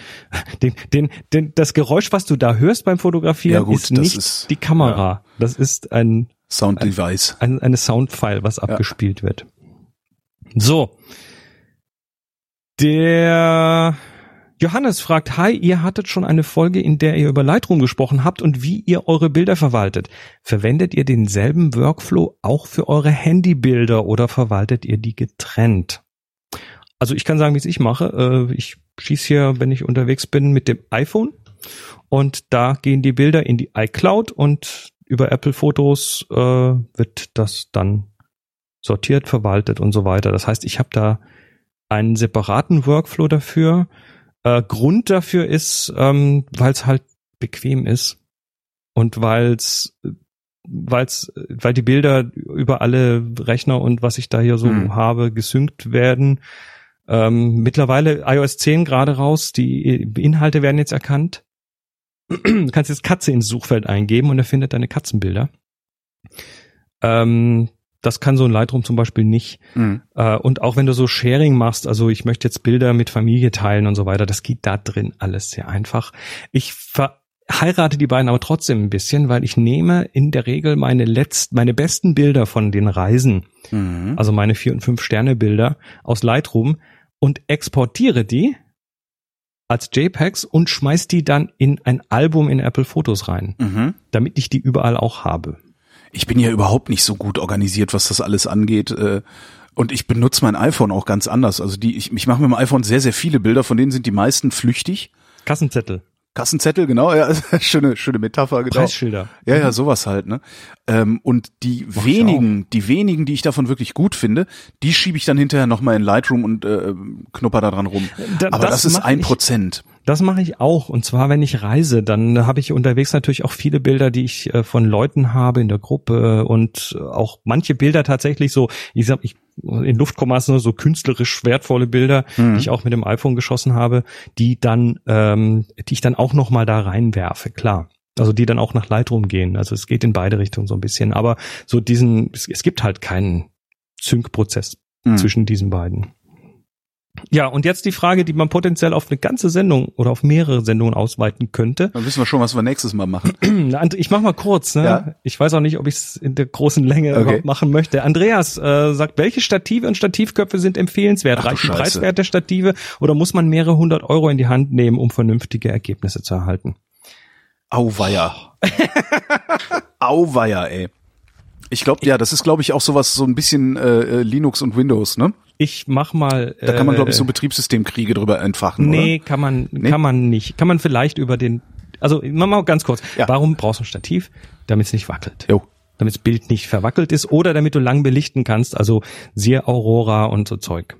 den, den, den, das Geräusch, was du da hörst beim Fotografieren, Ja, gut, ist nicht ist- die Kamera. Das ist ein, Sound Device. ein, eine Soundfile, was abgespielt wird. So. Der Johannes fragt, hi, ihr hattet schon eine Folge, in der ihr über Lightroom gesprochen habt und wie ihr eure Bilder verwaltet. Verwendet ihr denselben Workflow auch für eure Handybilder oder verwaltet ihr die getrennt? Also ich kann sagen, wie es ich mache. Äh, Ich schieße hier, wenn ich unterwegs bin, mit dem iPhone und da gehen die Bilder in die iCloud und über Apple Fotos äh, wird das dann sortiert, verwaltet und so weiter. Das heißt, ich habe da einen separaten Workflow dafür. Äh, Grund dafür ist, ähm, weil es halt bequem ist und weil's weil's, weil die Bilder über alle Rechner und was ich da hier so Hm. habe gesynkt werden. Ähm, mittlerweile iOS 10 gerade raus, die Inhalte werden jetzt erkannt. Du kannst jetzt Katze ins Suchfeld eingeben und er findet deine Katzenbilder. Ähm, das kann so ein Lightroom zum Beispiel nicht. Mhm. Äh, und auch wenn du so Sharing machst, also ich möchte jetzt Bilder mit Familie teilen und so weiter, das geht da drin alles sehr einfach. Ich verheirate die beiden aber trotzdem ein bisschen, weil ich nehme in der Regel meine letzten, meine besten Bilder von den Reisen, Mhm. also meine vier und fünf Sterne Bilder aus Lightroom und exportiere die als JPEGs und schmeiß die dann in ein Album in Apple Fotos rein, Mhm. damit ich die überall auch habe. Ich bin ja überhaupt nicht so gut organisiert, was das alles angeht. äh, Und ich benutze mein iPhone auch ganz anders. Also die, ich, ich mache mit dem iPhone sehr, sehr viele Bilder, von denen sind die meisten flüchtig. Kassenzettel, Kassenzettel, genau, ja, schöne, schöne Metapher, genau. Preisschilder. Ja, ja, sowas halt, ne? Ähm, und die Mach wenigen, die wenigen, die ich davon wirklich gut finde, die schiebe ich dann hinterher nochmal in Lightroom und äh, knupper da dran rum. Da- Aber das, ist mache ein Prozent. Das mache ich auch. Und zwar, wenn ich reise, dann habe ich unterwegs natürlich auch viele Bilder, die ich äh, von Leuten habe in der Gruppe und äh, auch manche Bilder tatsächlich so, ich sag, ich in Luftkommassen so künstlerisch wertvolle Bilder, Mhm. die ich auch mit dem iPhone geschossen habe, die dann, ähm, die ich dann auch noch mal da reinwerfe, klar. Also die dann auch nach Lightroom gehen. Also es geht in beide Richtungen so ein bisschen. Aber so diesen, es, es gibt halt keinen Sync-Prozess Mhm. zwischen diesen beiden. Ja, und jetzt die Frage, die man potenziell auf eine ganze Sendung oder auf mehrere Sendungen ausweiten könnte. Dann wissen wir schon, was wir nächstes Mal machen. Ich mach mal kurz, ne? Ja. Ich weiß auch nicht, ob ich es in der großen Länge Okay. überhaupt machen möchte. Andreas äh, sagt, welche Stative und Stativköpfe sind empfehlenswert? Ach Reichen Scheiße. Preiswert der Stative oder muss man mehrere hundert Euro in die Hand nehmen, um vernünftige Ergebnisse zu erhalten? Auweia. Auweia, ey. Ich glaube, ja, das ist, glaube ich, auch sowas so ein bisschen äh, äh, Linux und Windows, ne? Ich mach mal. Da kann man, äh, glaube ich, so Betriebssystemkriege drüber entfachen, Nee, oder? kann man, Nee? kann man nicht. Kann man vielleicht über den, also mach mal ganz kurz. Ja. Warum brauchst du ein Stativ? Damit es nicht wackelt. Jo. Damit das Bild nicht verwackelt ist oder damit du lang belichten kannst, also siehe Aurora und so Zeug.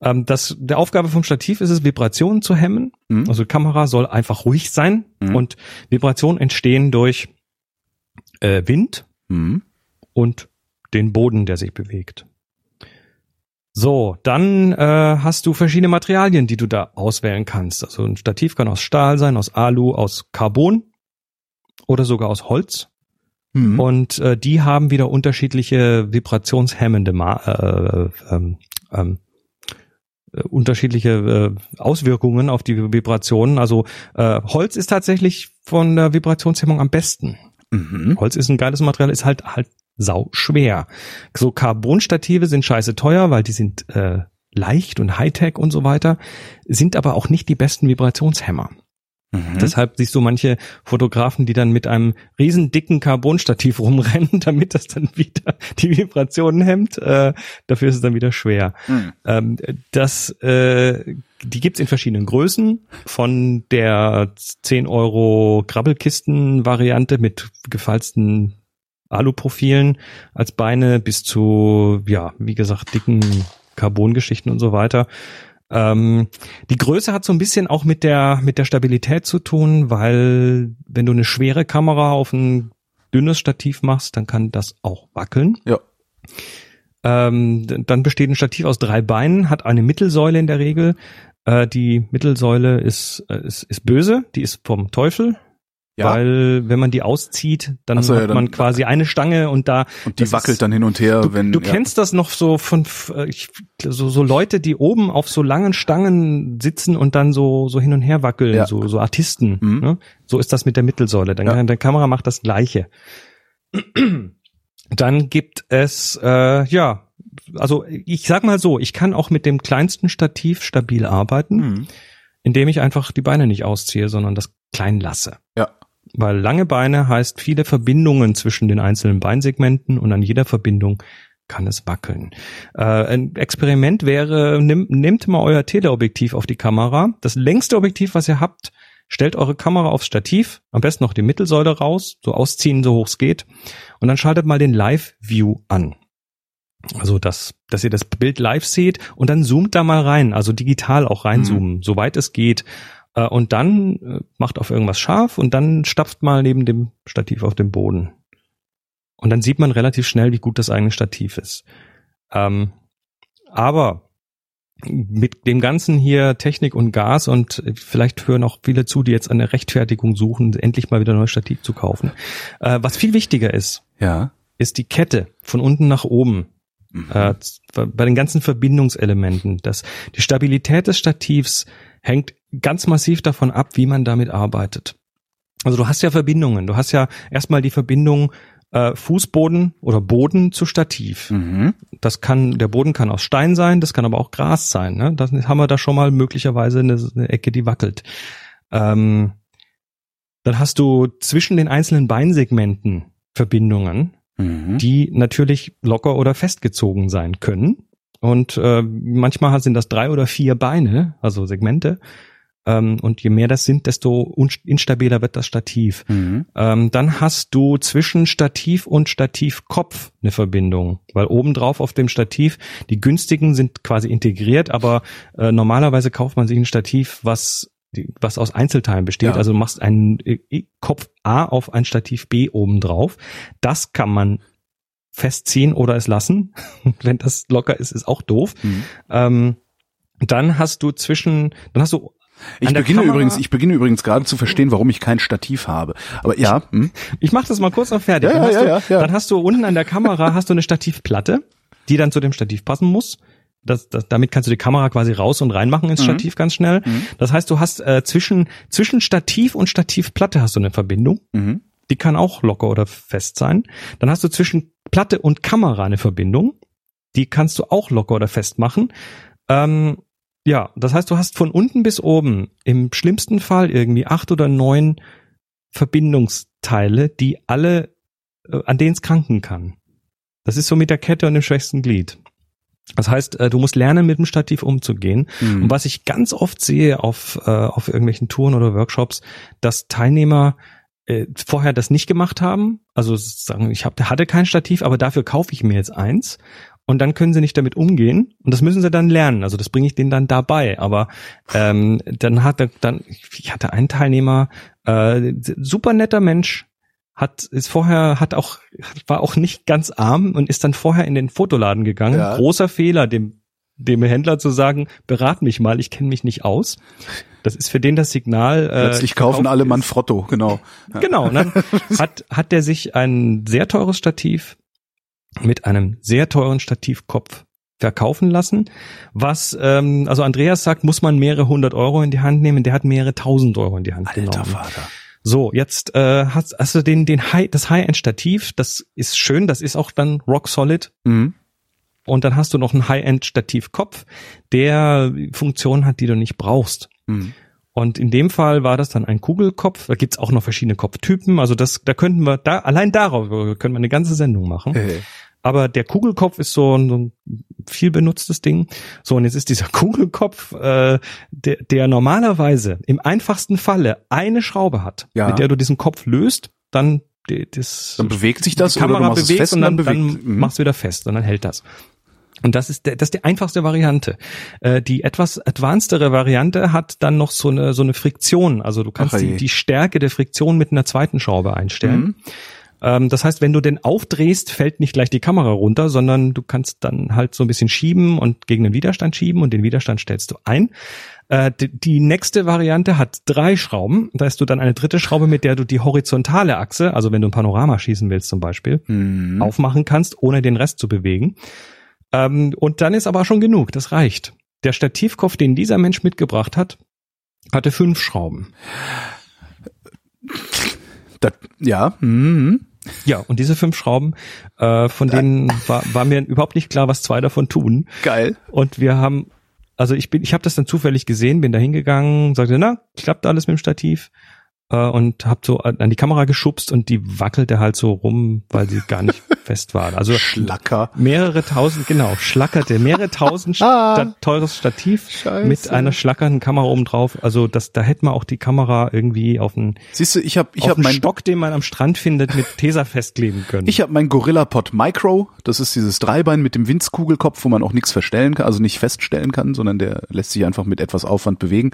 Ähm, das, der Aufgabe vom Stativ ist es, Vibrationen zu hemmen. Mhm. Also Kamera soll einfach ruhig sein Mhm. und Vibrationen entstehen durch äh, Wind Mhm. und den Boden, der sich bewegt. So, dann äh, hast du verschiedene Materialien, die du da auswählen kannst. Also ein Stativ kann aus Stahl sein, aus Alu, aus Carbon oder sogar aus Holz. Mhm. Und äh, die haben wieder unterschiedliche vibrationshemmende Ma äh, ähm, ähm, äh, unterschiedliche äh, Auswirkungen auf die Vibrationen. Also äh, Holz ist tatsächlich von der Vibrationshemmung am besten. Mhm. Holz ist ein geiles Material, ist halt halt sau schwer. So Carbonstative sind scheiße teuer, weil die sind äh, leicht und Hightech und so weiter, sind aber auch nicht die besten Vibrationshemmer. Mhm. Deshalb siehst du manche Fotografen, die dann mit einem riesen dicken Carbonstativ rumrennen, damit das dann wieder die Vibrationen hemmt. Äh, dafür ist es dann wieder schwer. Mhm. Ähm, das, äh, die gibt's in verschiedenen Größen, von der 10 Euro Krabbelkisten-Variante mit gefalzten Aluprofilen als Beine bis zu, ja, wie gesagt, dicken Carbongeschichten und so weiter. Ähm, die Größe hat so ein bisschen auch mit der, mit der Stabilität zu tun, weil wenn du eine schwere Kamera auf ein dünnes Stativ machst, dann kann das auch wackeln. Ja. Ähm, dann besteht ein Stativ aus drei Beinen, hat eine Mittelsäule in der Regel. Äh, die Mittelsäule ist, äh, ist, ist böse, die ist vom Teufel. Ja. Weil wenn man die auszieht, dann so, ja, hat dann- man quasi eine Stange und da Und die wackelt ist- dann hin und her, Du, wenn. du ja. kennst das noch so von äh, ich, so, so Leute, die oben auf so langen Stangen sitzen und dann so so hin und her wackeln, so so Artisten. Mhm. Ne? So ist das mit der Mittelsäule. Dann Ja. der Kamera macht das Gleiche. Dann gibt es äh, ja, also ich sag mal so, ich kann auch mit dem kleinsten Stativ stabil arbeiten, Mhm. indem ich einfach die Beine nicht ausziehe, sondern das klein lasse. Ja. Weil lange Beine heißt viele Verbindungen zwischen den einzelnen Beinsegmenten und an jeder Verbindung kann es wackeln. Äh, ein Experiment wäre, nimm, nehmt mal euer Teleobjektiv auf die Kamera. Das längste Objektiv, was ihr habt, stellt eure Kamera aufs Stativ, am besten noch die Mittelsäule raus, so ausziehen, so hoch es geht, und dann schaltet mal den Live-View an. Also, dass, dass ihr das Bild live seht und dann zoomt da mal rein, also digital auch reinzoomen, soweit es geht. Äh, Und dann äh, macht auf irgendwas scharf und dann stapft mal neben dem Stativ auf den Boden. Und dann sieht man relativ schnell, wie gut das eigene Stativ ist. Ähm, aber mit dem ganzen hier Technik und Gas und äh, vielleicht hören auch viele zu, die jetzt eine Rechtfertigung suchen, endlich mal wieder ein neues Stativ zu kaufen. Äh, was viel wichtiger ist, Ja. ist die Kette von unten nach oben. Mhm. Äh, bei den ganzen Verbindungselementen. Das, die Stabilität des Stativs hängt ganz massiv davon ab, wie man damit arbeitet. Also du hast ja Verbindungen. Du hast ja erstmal die Verbindung äh, Fußboden oder Boden zu Stativ. Mhm. Das kann, der Boden kann aus Stein sein, das kann aber auch Gras sein. Ne? Das haben wir da schon mal möglicherweise eine, eine Ecke, die wackelt. Ähm, dann hast du zwischen den einzelnen Beinsegmenten Verbindungen, Mhm. die natürlich locker oder festgezogen sein können. Und äh, manchmal sind das drei oder vier Beine, also Segmente. Ähm, und je mehr das sind, desto instabiler wird das Stativ. Mhm. Ähm, dann hast du zwischen Stativ und Stativkopf eine Verbindung, weil obendrauf auf dem Stativ die günstigen sind quasi integriert, aber äh, normalerweise kauft man sich ein Stativ, was was aus Einzelteilen besteht. Ja. Also du machst einen äh, Kopf A auf ein Stativ B obendrauf. Das kann man festziehen oder es lassen. Wenn das locker ist, ist auch doof. Mhm. Ähm, dann hast du zwischen, dann hast du Ich beginne Kamera- übrigens, ich beginne übrigens gerade zu verstehen, warum ich kein Stativ habe. Aber ja, hm? Ich mach das mal kurz noch fertig. Ja, dann, hast ja, du, ja. dann hast du unten an der Kamera hast du eine Stativplatte, die dann zu dem Stativ passen muss. Das, das, damit kannst du die Kamera quasi raus und reinmachen ins Mhm. Stativ ganz schnell. Mhm. Das heißt, du hast äh, zwischen zwischen Stativ und Stativplatte hast du eine Verbindung. Mhm. Die kann auch locker oder fest sein. Dann hast du zwischen Platte und Kamera eine Verbindung. Die kannst du auch locker oder fest machen. Ähm, ja, das heißt, du hast von unten bis oben im schlimmsten Fall irgendwie acht oder neun Verbindungsteile, die alle, äh, an denen es kranken kann. Das ist so mit der Kette und dem schwächsten Glied. Das heißt, äh, du musst lernen, mit dem Stativ umzugehen. Mhm. Und was ich ganz oft sehe auf, äh, auf irgendwelchen Touren oder Workshops, dass Teilnehmer äh, vorher das nicht gemacht haben. Also sagen, ich hab, hatte kein Stativ, aber dafür kaufe ich mir jetzt eins. Und dann können sie nicht damit umgehen. Und das müssen sie dann lernen. Also das bringe ich denen dann dabei. Aber ähm, dann hat er dann, ich hatte einen Teilnehmer, äh, super netter Mensch, hat ist vorher hat auch war auch nicht ganz arm und ist dann vorher in den Fotoladen gegangen. Ja. Großer Fehler, dem dem Händler zu sagen, berat mich mal, ich kenne mich nicht aus. Das ist für den das Signal. Äh, Plötzlich kaufen alle ist. Manfrotto, genau. Genau. Dann hat hat der sich ein sehr teures Stativ mit einem sehr teuren Stativkopf verkaufen lassen. Was, ähm, also Andreas sagt, muss man mehrere hundert Euro in die Hand nehmen. Der hat mehrere tausend Euro in die Hand Alter genommen. Vater. So, jetzt äh, hast, hast du den, den High, das High-End-Stativ, das ist schön, das ist auch dann rock solid. Mhm. Und dann hast du noch einen High-End-Stativkopf, der Funktionen hat, die du nicht brauchst. Mhm. Und in dem Fall war das dann ein Kugelkopf. Da gibt's auch noch verschiedene Kopftypen. Also das, da könnten wir, da allein darauf können wir eine ganze Sendung machen. Hey. Aber der Kugelkopf ist so ein, so ein viel benutztes Ding. So, und jetzt ist dieser Kugelkopf, äh, der, der normalerweise im einfachsten Falle eine Schraube hat, Ja. mit der du diesen Kopf löst, dann die, das, Dann bewegt sich das die Kamera bewegt fest und dann, dann dann bewegt. Mhm. machst du wieder fest und dann hält das. Und das ist, der, das ist die einfachste Variante. Äh, die etwas advancedere Variante hat dann noch so eine, so eine Friktion. Also du kannst Ach, die, die Stärke der Friktion mit einer zweiten Schraube einstellen. Mhm. Ähm, das heißt, wenn du den aufdrehst, fällt nicht gleich die Kamera runter, sondern du kannst dann halt so ein bisschen schieben und gegen den Widerstand schieben und den Widerstand stellst du ein. Äh, die, die nächste Variante hat drei Schrauben. Da hast du dann eine dritte Schraube, mit der du die horizontale Achse, also wenn du ein Panorama schießen willst zum Beispiel, Mhm. aufmachen kannst, ohne den Rest zu bewegen. Ähm, und dann ist aber schon genug, das reicht. Der Stativkopf, den dieser Mensch mitgebracht hat, hatte fünf Schrauben. Das, ja. Mhm. Ja, und diese fünf Schrauben, äh, von denen war, war mir überhaupt nicht klar, was zwei davon tun. Geil. Und wir haben, also ich bin, ich habe das dann zufällig gesehen, bin da hingegangen, sagte, na, klappt alles mit dem Stativ und hab so an die Kamera geschubst und die wackelte halt so rum, weil sie gar nicht fest war. Also Schlacker. mehrere tausend, genau, schlackerte, mehrere tausend Sta teures Stativ Ah. Scheiße. mit einer schlackernden Kamera oben drauf. Also das, da hätte man auch die Kamera irgendwie auf einen, Siehst du, ich habe ich hab einen mein Stock, den man am Strand findet, mit Tesa festkleben können. ich habe mein Gorilla Pod Micro, das ist dieses Dreibein mit dem Winzkugelkopf, wo man auch nichts verstellen kann, also nicht feststellen kann, sondern der lässt sich einfach mit etwas Aufwand bewegen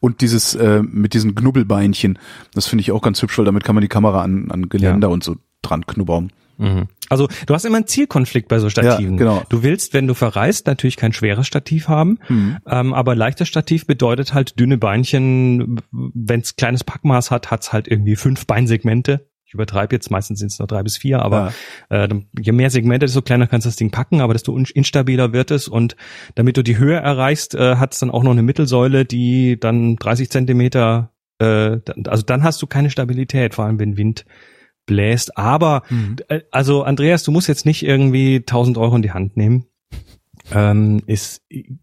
und dieses äh, mit diesen Knubbelbeinchen, das finde ich auch ganz hübsch, weil damit kann man die Kamera an, an Geländer und so dran knubbern. Mhm. Also du hast immer einen Zielkonflikt bei so Stativen. Ja, genau. Du willst, wenn du verreist, natürlich kein schweres Stativ haben, Mhm. ähm, aber leichtes Stativ bedeutet halt dünne Beinchen. Wenn es kleines Packmaß hat, hat's halt irgendwie fünf Beinsegmente. Ich übertreibe jetzt, meistens sind es nur drei bis vier, aber äh, je mehr Segmente, desto kleiner kannst du das Ding packen, aber desto instabiler wird es und damit du die Höhe erreichst, äh, hat es dann auch noch eine Mittelsäule, die dann 30 Zentimeter, äh, also dann hast du keine Stabilität, vor allem wenn Wind bläst. Aber äh, also Andreas, du musst jetzt nicht irgendwie 1000 Euro in die Hand nehmen. Ähm, ist,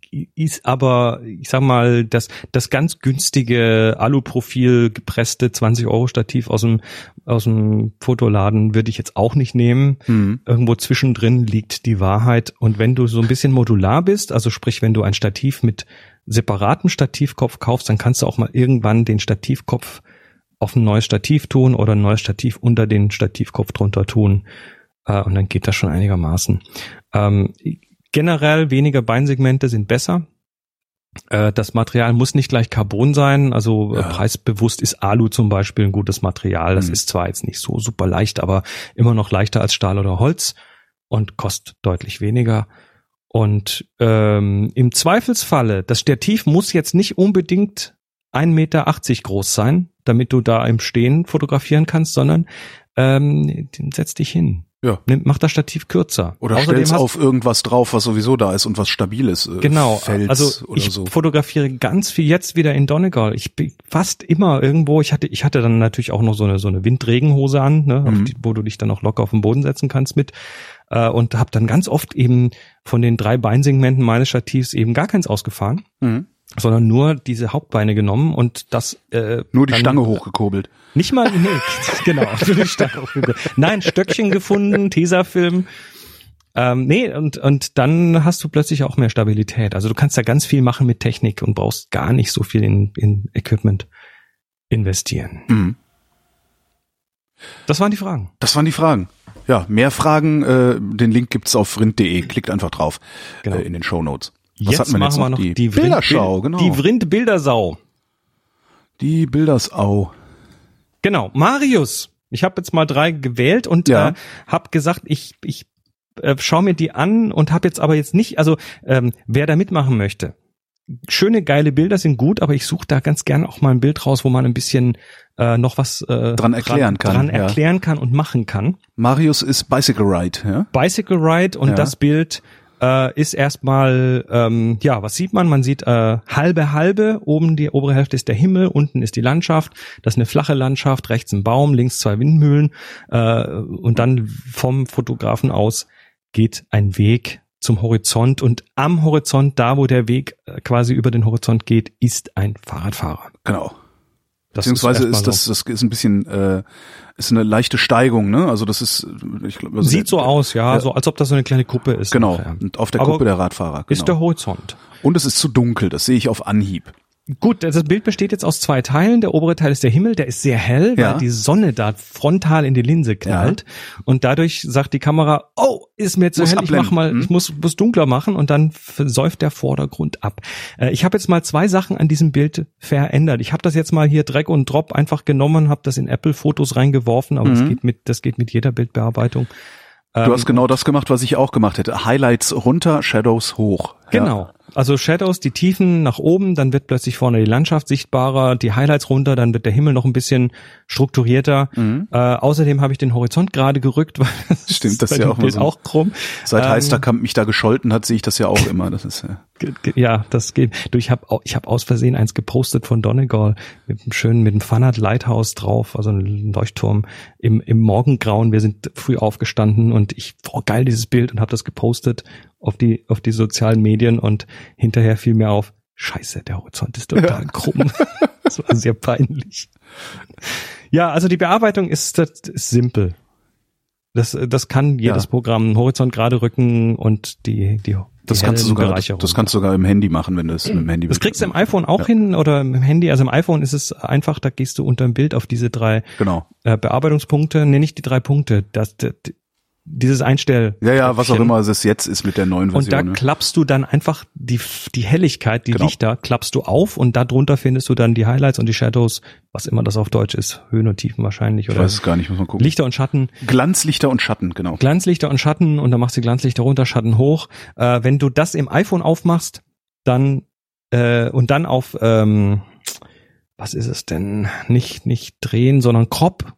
ist aber, ich sag mal, das, das ganz günstige Aluprofil gepresste 20 Euro Stativ aus dem, aus dem Fotoladen würde ich jetzt auch nicht nehmen. Mhm. Irgendwo zwischendrin liegt die Wahrheit. Und wenn du so ein bisschen modular bist, also sprich, wenn du ein Stativ mit separatem Stativkopf kaufst, dann kannst du auch mal irgendwann den Stativkopf auf ein neues Stativ tun oder ein neues Stativ unter den Stativkopf drunter tun. Äh, und dann geht das schon einigermaßen. Ähm, generell weniger Beinsegmente sind besser. Äh, das Material muss nicht gleich Carbon sein, also äh, Ja. preisbewusst ist Alu zum Beispiel ein gutes Material. Das Mhm. ist zwar jetzt nicht so super leicht, aber immer noch leichter als Stahl oder Holz und kostet deutlich weniger. Und ähm, im Zweifelsfalle, das Stativ muss jetzt nicht unbedingt 1,80 Meter groß sein, damit du da im Stehen fotografieren kannst, sondern ähm, setz dich hin. Ja. Nimm, mach das Stativ kürzer. Oder Außerdem stell's hast- auf irgendwas drauf, was sowieso da ist und was stabil ist. äh, Genau, Fels also ich so. fotografiere ganz viel jetzt wieder in Donegal. Ich bin fast immer irgendwo, ich hatte, ich hatte dann natürlich auch noch so eine, so eine Windregenhose an, ne, Mhm. die, wo du dich dann auch locker auf den Boden setzen kannst mit. Äh, und habe dann ganz oft eben von den drei Beinsegmenten meines Stativs eben gar keins ausgefahren, Mhm. sondern nur diese Hauptbeine genommen und das äh, Nur die dann- Stange hochgekurbelt. Nicht mal, nee, genau, nur die Stange hochgehoben. Nein, Stöckchen gefunden, Tesafilm Ähm, nee, und, und dann hast du plötzlich auch mehr Stabilität. Also du kannst da ganz viel machen mit Technik und brauchst gar nicht so viel in, in Equipment investieren. Mhm. Das waren die Fragen. Das waren die Fragen. Ja, mehr Fragen, äh, den Link gibt's auf rind.de. Klickt einfach drauf Genau. äh, in den Show Notes. Was Jetzt wir machen jetzt wir noch Die, die Vrind- Bilderschau, Bild- genau. Die Vrind-Bildersau. Die Bildersau. Genau, Marius. Ich habe jetzt mal drei gewählt und Ja. äh, habe gesagt, ich ich äh, schaue mir die an und habe jetzt aber jetzt nicht, also ähm, wer da mitmachen möchte. Schöne geile Bilder sind gut, aber ich suche da ganz gerne auch mal ein Bild raus, wo man ein bisschen äh, noch was äh, Dran erklären kann, dran ja. erklären kann und machen kann. Marius ist Bicycle Ride, ja? Bicycle Ride und Ja. das Bild äh, ist erstmal, ähm, ja, was sieht man? Man sieht äh, halbe halbe, oben die obere Hälfte ist der Himmel, unten ist die Landschaft, das ist eine flache Landschaft, rechts ein Baum, links zwei Windmühlen äh, und dann vom Fotografen aus geht ein Weg zum Horizont und am Horizont, da wo der Weg äh, quasi über den Horizont geht, ist ein Fahrradfahrer. Genau. Das Beziehungsweise erstmal ist das, das ist ein bisschen, äh, ist eine leichte Steigung, ne? Also das ist, ich glaube, also Sieht so aus, ja, Ja. so als ob das so eine kleine Kuppe ist. Genau. nachher. Und auf der Aber Kuppe der Radfahrer. Genau. Ist der Horizont. Und es ist zu dunkel, das sehe ich auf Anhieb. Gut, das Bild besteht jetzt aus zwei Teilen. Der obere Teil ist der Himmel, der ist sehr hell, Ja. weil die Sonne da frontal in die Linse knallt. Und dadurch sagt die Kamera, oh, ist mir zu Muss hell, ich mach abblenden. mal, Hm? ich muss, muss dunkler machen und dann säuft der Vordergrund ab. Äh, ich habe jetzt mal zwei Sachen an diesem Bild verändert. Ich habe das jetzt mal hier Drag und Drop einfach genommen, habe das in Apple Fotos reingeworfen, aber das Mhm. geht mit, das geht mit jeder Bildbearbeitung. Du hast genau das gemacht, was ich auch gemacht hätte. Highlights runter, Shadows hoch. Ja. Also Shadows, die Tiefen nach oben, dann wird plötzlich vorne die Landschaft sichtbarer, die Highlights runter, dann wird der Himmel noch ein bisschen strukturierter. Mhm. Äh, außerdem habe ich den Horizont gerade gerückt, weil das Stimmt, das ist ja auch Bild so. auch krumm. Seit Ähm, Heisterkamp mich da gescholten hat, sehe ich das ja auch immer. Das ist, ge- Ja, das geht. Du, ich habe ich hab aus Versehen eins gepostet von Donegal mit einem schönen, mit einem Fanat Lighthouse drauf, also ein Leuchtturm im, im Morgengrauen. Wir sind früh aufgestanden und ich, oh geil, dieses Bild und habe das gepostet auf die, auf die sozialen Medien und hinterher fiel mir auf, scheiße, der Horizont ist total krumm. das war sehr peinlich. Ja, also die Bearbeitung ist, das ist simpel. Das, das kann jedes Ja. Programm Horizont gerade rücken und die, die das kannst du sogar, das, das kannst du sogar im Handy machen, wenn du es mit dem Handy Das kriegst du im iPhone auch Ja. hin oder im Handy. Also im iPhone ist es einfach, da gehst du unter dem Bild auf diese drei Genau. äh, Bearbeitungspunkte, nee, nicht die drei Punkte, das, d- d- dieses Einstell. Ja, ja, was auch immer es jetzt ist mit der neuen Und da Version. ne? klappst du dann einfach die, die Helligkeit, die Genau. Lichter, klappst du auf und darunter findest du dann die Highlights und die Shadows, was immer das auf Deutsch ist, Höhen und Tiefen wahrscheinlich ich oder weiß es gar nicht, muss man gucken. Lichter und Schatten. Glanzlichter und Schatten, genau. Glanzlichter und Schatten und dann machst du Glanzlichter runter, Schatten hoch. Äh, wenn du das im iPhone aufmachst, dann äh, und dann auf ähm, was ist es denn? Nicht nicht drehen, sondern Crop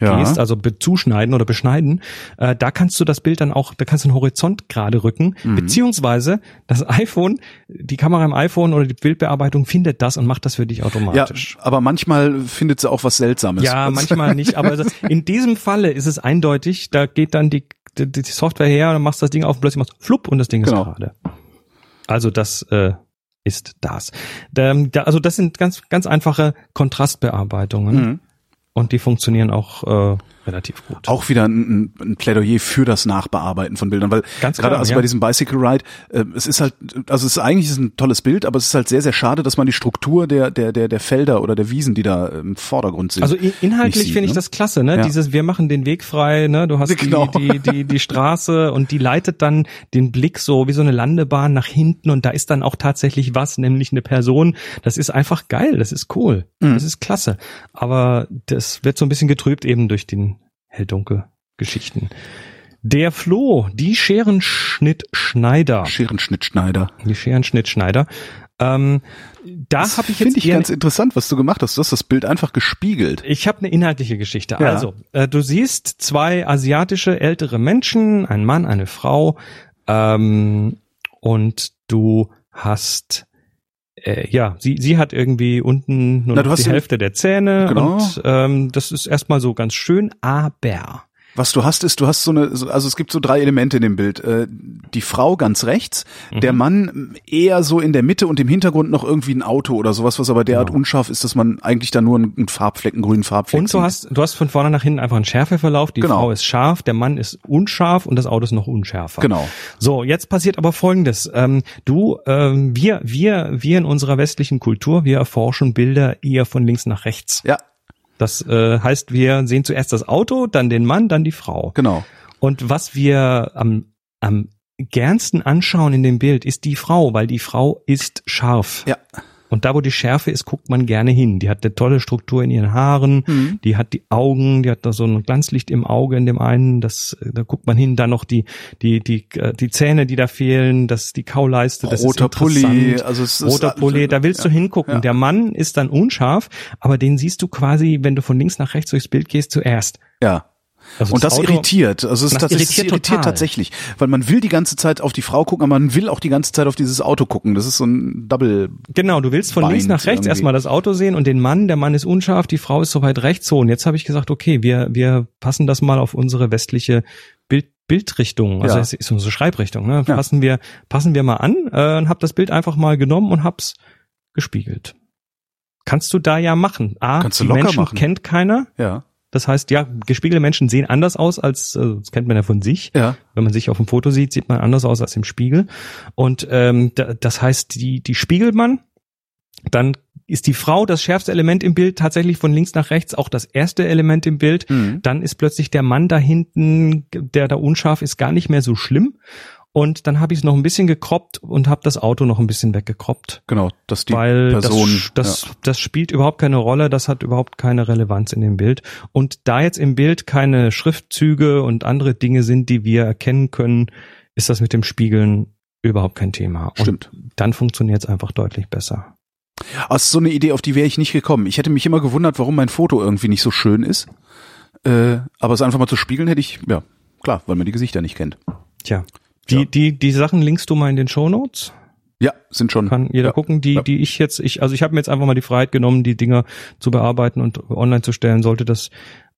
Ja. gehst, also zuschneiden oder beschneiden, äh, da kannst du das Bild dann auch, da kannst du den Horizont gerade rücken, Mhm. beziehungsweise das iPhone, die Kamera im iPhone oder die Bildbearbeitung findet das und macht das für dich ja, automatisch. aber manchmal findet sie auch was Seltsames. Ja, manchmal nicht, aber das- in diesem Falle ist es eindeutig, da geht dann die, die, die Software her, dann machst das Ding auf und plötzlich machst du flupp und das Ding Genau. ist gerade. Also das äh, ist das. Da, da, also das sind ganz ganz einfache Kontrastbearbeitungen Mhm. Und die funktionieren auch äh, relativ gut. Auch wieder ein, ein Plädoyer für das Nachbearbeiten von Bildern, weil Ganz gerade klar, also ja. bei diesem Bicycle Ride, äh, es ist halt, also es ist eigentlich ist ein tolles Bild, aber es ist halt sehr, sehr schade, dass man die Struktur der, der, der, der Felder oder der Wiesen, die da im Vordergrund sind. Also in- inhaltlich finde ich ne? das klasse, ne? Ja. Dieses, wir machen den Weg frei, ne? Du hast Genau. die, die, die, die Straße und die leitet dann den Blick so wie so eine Landebahn nach hinten und da ist dann auch tatsächlich was, nämlich eine Person. Das ist einfach geil, das ist cool, Mhm. das ist klasse. Aber das wird so ein bisschen getrübt eben durch den Hell-Dunkel-Geschichten. Der Flo, die Scherenschnittschneider. Scherenschnittschneider. Die Scherenschnittschneider. Ähm, da habe ich finde jetzt ich eher ganz interessant, was du gemacht hast. Du hast das Bild einfach gespiegelt. Ich habe eine inhaltliche Geschichte. Ja. Also, äh, du siehst zwei asiatische ältere Menschen, ein Mann, eine Frau, ähm, und du hast äh, ja, sie, sie hat irgendwie unten nur Na, die Hälfte der Zähne Genau. und ähm, das ist erstmal so ganz schön, aber Was du hast, ist, du hast so eine, so- also es gibt so drei Elemente in dem Bild. Äh, Die Frau ganz rechts, der Mhm. Mann eher so in der Mitte und im Hintergrund noch irgendwie ein Auto oder sowas, was aber derart Genau. unscharf ist, dass man eigentlich da nur einen Farbfleck, einen grünen Farbfleck Und du sieht. hast, du hast von vorne nach hinten einfach einen Schärfeverlauf. Die Genau. Frau ist scharf, der Mann ist unscharf und das Auto ist noch unschärfer. Genau. So, jetzt passiert aber Folgendes. Ähm, du, ähm, wir, wir, wir in unserer westlichen Kultur, wir erforschen Bilder eher von links nach rechts. Ja, Das äh, heißt, wir sehen zuerst das Auto, dann den Mann, dann die Frau. genau. Und was wir am, am gernsten anschauen in dem Bild ist die Frau, weil die Frau ist scharf. Ja. Und da, wo die Schärfe ist, guckt man gerne hin. Die hat eine tolle Struktur in ihren Haaren, Mhm. die hat die Augen, die hat da so ein Glanzlicht im Auge in dem einen, das, da guckt man hin, dann noch die, die, die, äh, die Zähne, die da fehlen, das, die Kauleiste, das Roter ist. Pulli, also es ist Roter Pulli, da willst du hingucken. Ja. Der Mann ist dann unscharf, aber den siehst du quasi, wenn du von links nach rechts durchs Bild gehst, zuerst. Ja. Also Und das, Auto- irritiert. Also es ist Das tatsächlich irritiert irritiert total. tatsächlich, weil man will die ganze Zeit auf die Frau gucken, aber man will auch die ganze Zeit auf dieses Auto gucken. Das ist so ein Double. Genau, du willst von links nach rechts irgendwie. erstmal das Auto sehen und den Mann, der Mann ist unscharf, die Frau ist so weit rechts so. Und jetzt habe ich gesagt, okay, wir, wir passen das mal auf unsere westliche Bild, Bildrichtung, also Ja. es ist unsere Schreibrichtung, ne? Ja. Passen wir, passen wir mal an äh, und hab das Bild einfach mal genommen und hab's gespiegelt. Kannst du da ja machen. A, Kannst du die locker Menschen machen. kennt keiner. Ja. Das heißt, ja, gespiegelte Menschen sehen anders aus als, äh, das kennt man ja von sich. Ja. Wenn man sich auf dem Foto sieht, sieht man anders aus als im Spiegel. Und ähm, da, das heißt, die, die spiegelt man, dann ist die Frau das schärfste Element im Bild, tatsächlich von links nach rechts auch das erste Element im Bild. Mhm. Dann ist plötzlich der Mann da hinten, der da unscharf ist, gar nicht mehr so schlimm. Und dann habe ich es noch ein bisschen gekroppt und habe das Auto noch ein bisschen weggekroppt. Genau, dass die weil Person. das, das, ja. das spielt überhaupt keine Rolle, das hat überhaupt keine Relevanz in dem Bild. Und da jetzt im Bild keine Schriftzüge und andere Dinge sind, die wir erkennen können, ist das mit dem Spiegeln überhaupt kein Thema. Und Stimmt. dann funktioniert es einfach deutlich besser. Ist so eine Idee, auf die wäre ich nicht gekommen. Ich hätte mich immer gewundert, warum mein Foto irgendwie nicht so schön ist. Äh, aber es einfach mal zu spiegeln hätte ich, ja, klar, weil man die Gesichter nicht kennt. Tja. Die, Ja. die, die Sachen linkst du mal in den Shownotes. Ja, sind schon. Kann jeder ja. gucken, die, Ja. die ich jetzt, ich, also ich habe mir jetzt einfach mal die Freiheit genommen, die Dinger zu bearbeiten und online zu stellen. Sollte das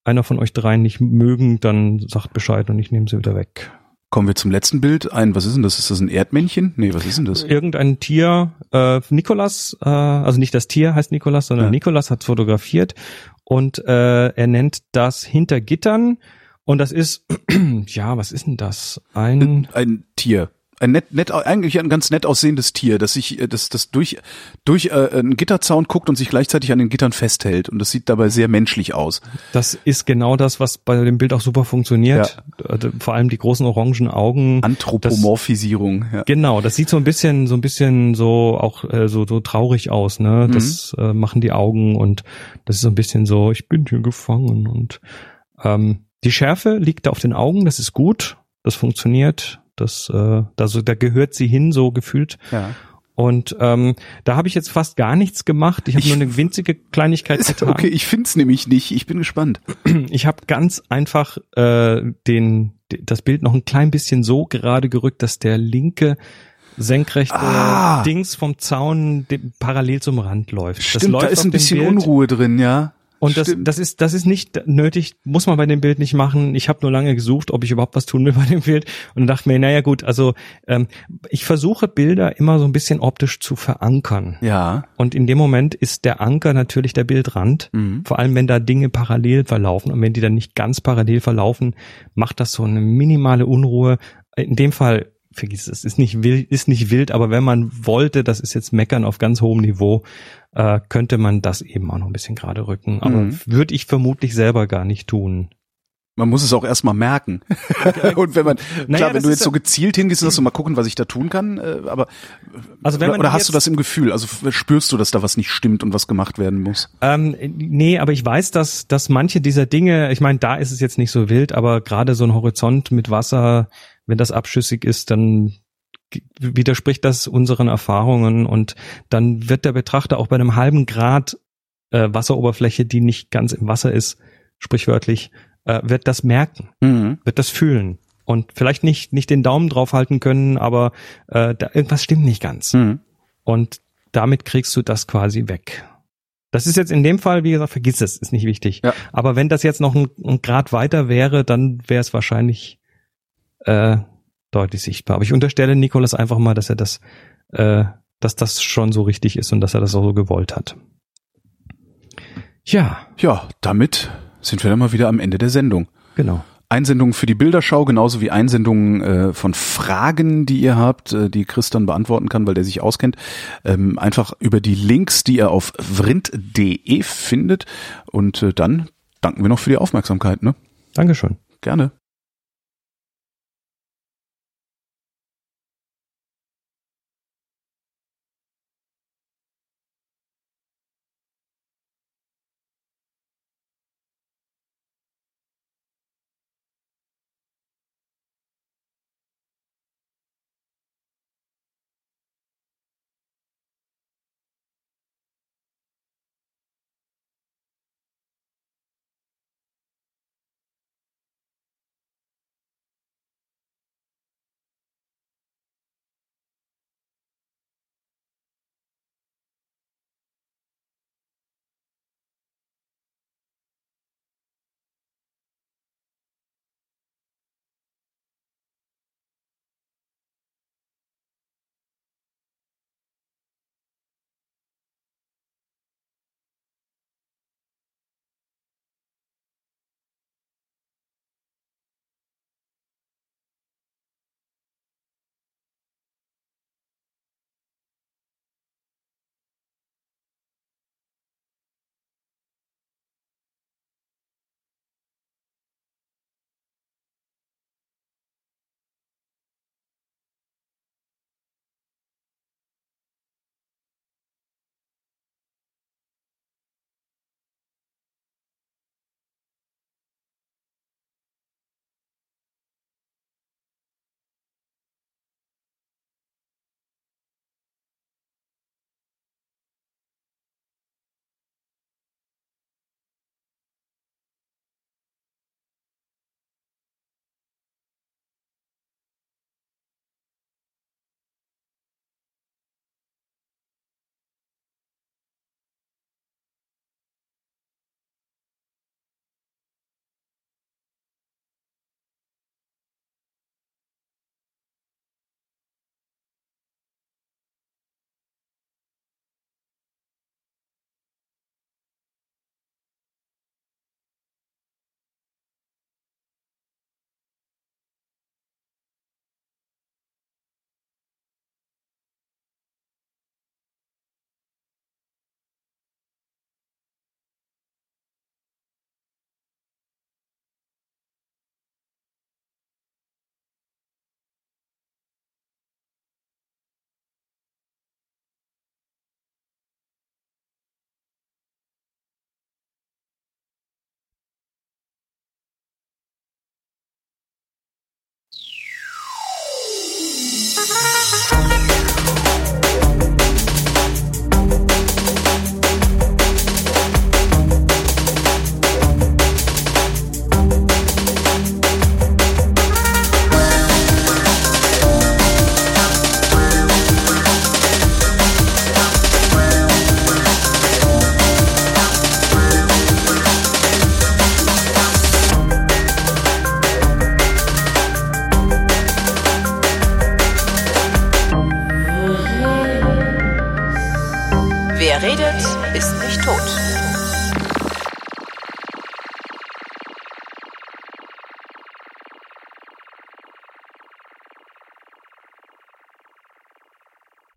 einer von euch dreien nicht mögen, dann sagt Bescheid und ich nehme sie wieder weg. Kommen wir zum letzten Bild. Ein, was ist denn das? Ist das ein Erdmännchen? Nee, was ist denn das? Irgendein Tier, äh, Nikolas, äh, also nicht das Tier heißt Nikolas, sondern Ja. Nikolas hat fotografiert und äh, er nennt das hinter Gittern und das ist, ja, was ist denn das? Ein, Ein Tier. Ein nett, nett, eigentlich ein ganz nett aussehendes Tier, das sich, äh, das, das durch, durch äh, einen Gitterzaun guckt und sich gleichzeitig an den Gittern festhält. Und das sieht dabei sehr menschlich aus. das ist genau das, was bei dem Bild auch super funktioniert. Äh, Vor allem die großen orangen Augen. Anthropomorphisierung. Ja. Genau, das sieht so ein bisschen, so ein bisschen so auch äh, so, so traurig aus, ne? Das äh, machen die Augen und das ist so ein bisschen so, ich bin hier gefangen und ähm, die Schärfe liegt da auf den Augen, das ist gut, das funktioniert, das, äh, da, so, da gehört sie hin, so gefühlt. ja. Und ähm, da habe ich jetzt fast gar nichts gemacht. Ich habe nur eine winzige Kleinigkeit getan. Okay, ich find's nämlich nicht. Ich bin gespannt. Ich habe ganz einfach äh, den das Bild noch ein klein bisschen so gerade gerückt, dass der linke senkrechte Ah. Dings vom Zaun parallel zum Rand läuft. das Stimmt, läuft da ist ein bisschen Bild. Unruhe drin, ja. Und das, Stimmt. das ist das ist nicht nötig, muss man bei dem Bild nicht machen. Ich habe nur lange gesucht, ob ich überhaupt was tun will bei dem Bild und dann dachte mir, naja gut, also ähm, ich versuche Bilder immer so ein bisschen optisch zu verankern. Ja. Und in dem Moment ist der Anker natürlich der Bildrand. Mhm. Vor allem, wenn da Dinge parallel verlaufen. Und wenn die dann nicht ganz parallel verlaufen, macht das so eine minimale Unruhe. In dem Fall, vergiss es, ist nicht wild, ist nicht wild, aber wenn man wollte, das ist jetzt Meckern auf ganz hohem Niveau, äh, könnte man das eben auch noch ein bisschen gerade rücken. Aber Mhm. würde ich vermutlich selber gar nicht tun. Man muss es auch erstmal merken. und wenn man, Naja, klar, wenn du jetzt so gezielt hingehst, sagst du mal gucken, was ich da tun kann, äh, aber, Also wenn oder, man oder hast du das im Gefühl? Also spürst du, dass da was nicht stimmt und was gemacht werden muss? Ähm, nee, aber ich weiß, dass, dass manche dieser Dinge, ich meine, da ist es jetzt nicht so wild, aber gerade so ein Horizont mit Wasser, wenn das abschüssig ist, dann widerspricht das unseren Erfahrungen und dann wird der Betrachter auch bei einem halben Grad äh, Wasseroberfläche, die nicht ganz im Wasser ist, sprichwörtlich, äh, wird das merken, Mhm. wird das fühlen und vielleicht nicht nicht den Daumen draufhalten können, aber äh, da irgendwas stimmt nicht ganz. Mhm. Und damit kriegst du das quasi weg. Das ist jetzt in dem Fall, wie gesagt, vergiss es, ist nicht wichtig. Ja. Aber wenn das jetzt noch ein, ein Grad weiter wäre, dann wäre es wahrscheinlich äh, deutlich sichtbar. Aber ich unterstelle Nikolas einfach mal, dass er das, äh, dass das schon so richtig ist und dass er das auch so gewollt hat. Ja, Ja, damit sind wir dann mal wieder am Ende der Sendung. genau. Einsendungen für die Bilderschau, genauso wie Einsendungen äh, von Fragen, die ihr habt, äh, die Chris dann beantworten kann, weil der sich auskennt. Ähm, einfach über die Links, die ihr auf vrind.de findet. Und äh, dann danken wir noch für die Aufmerksamkeit. Ne? Dankeschön. Gerne.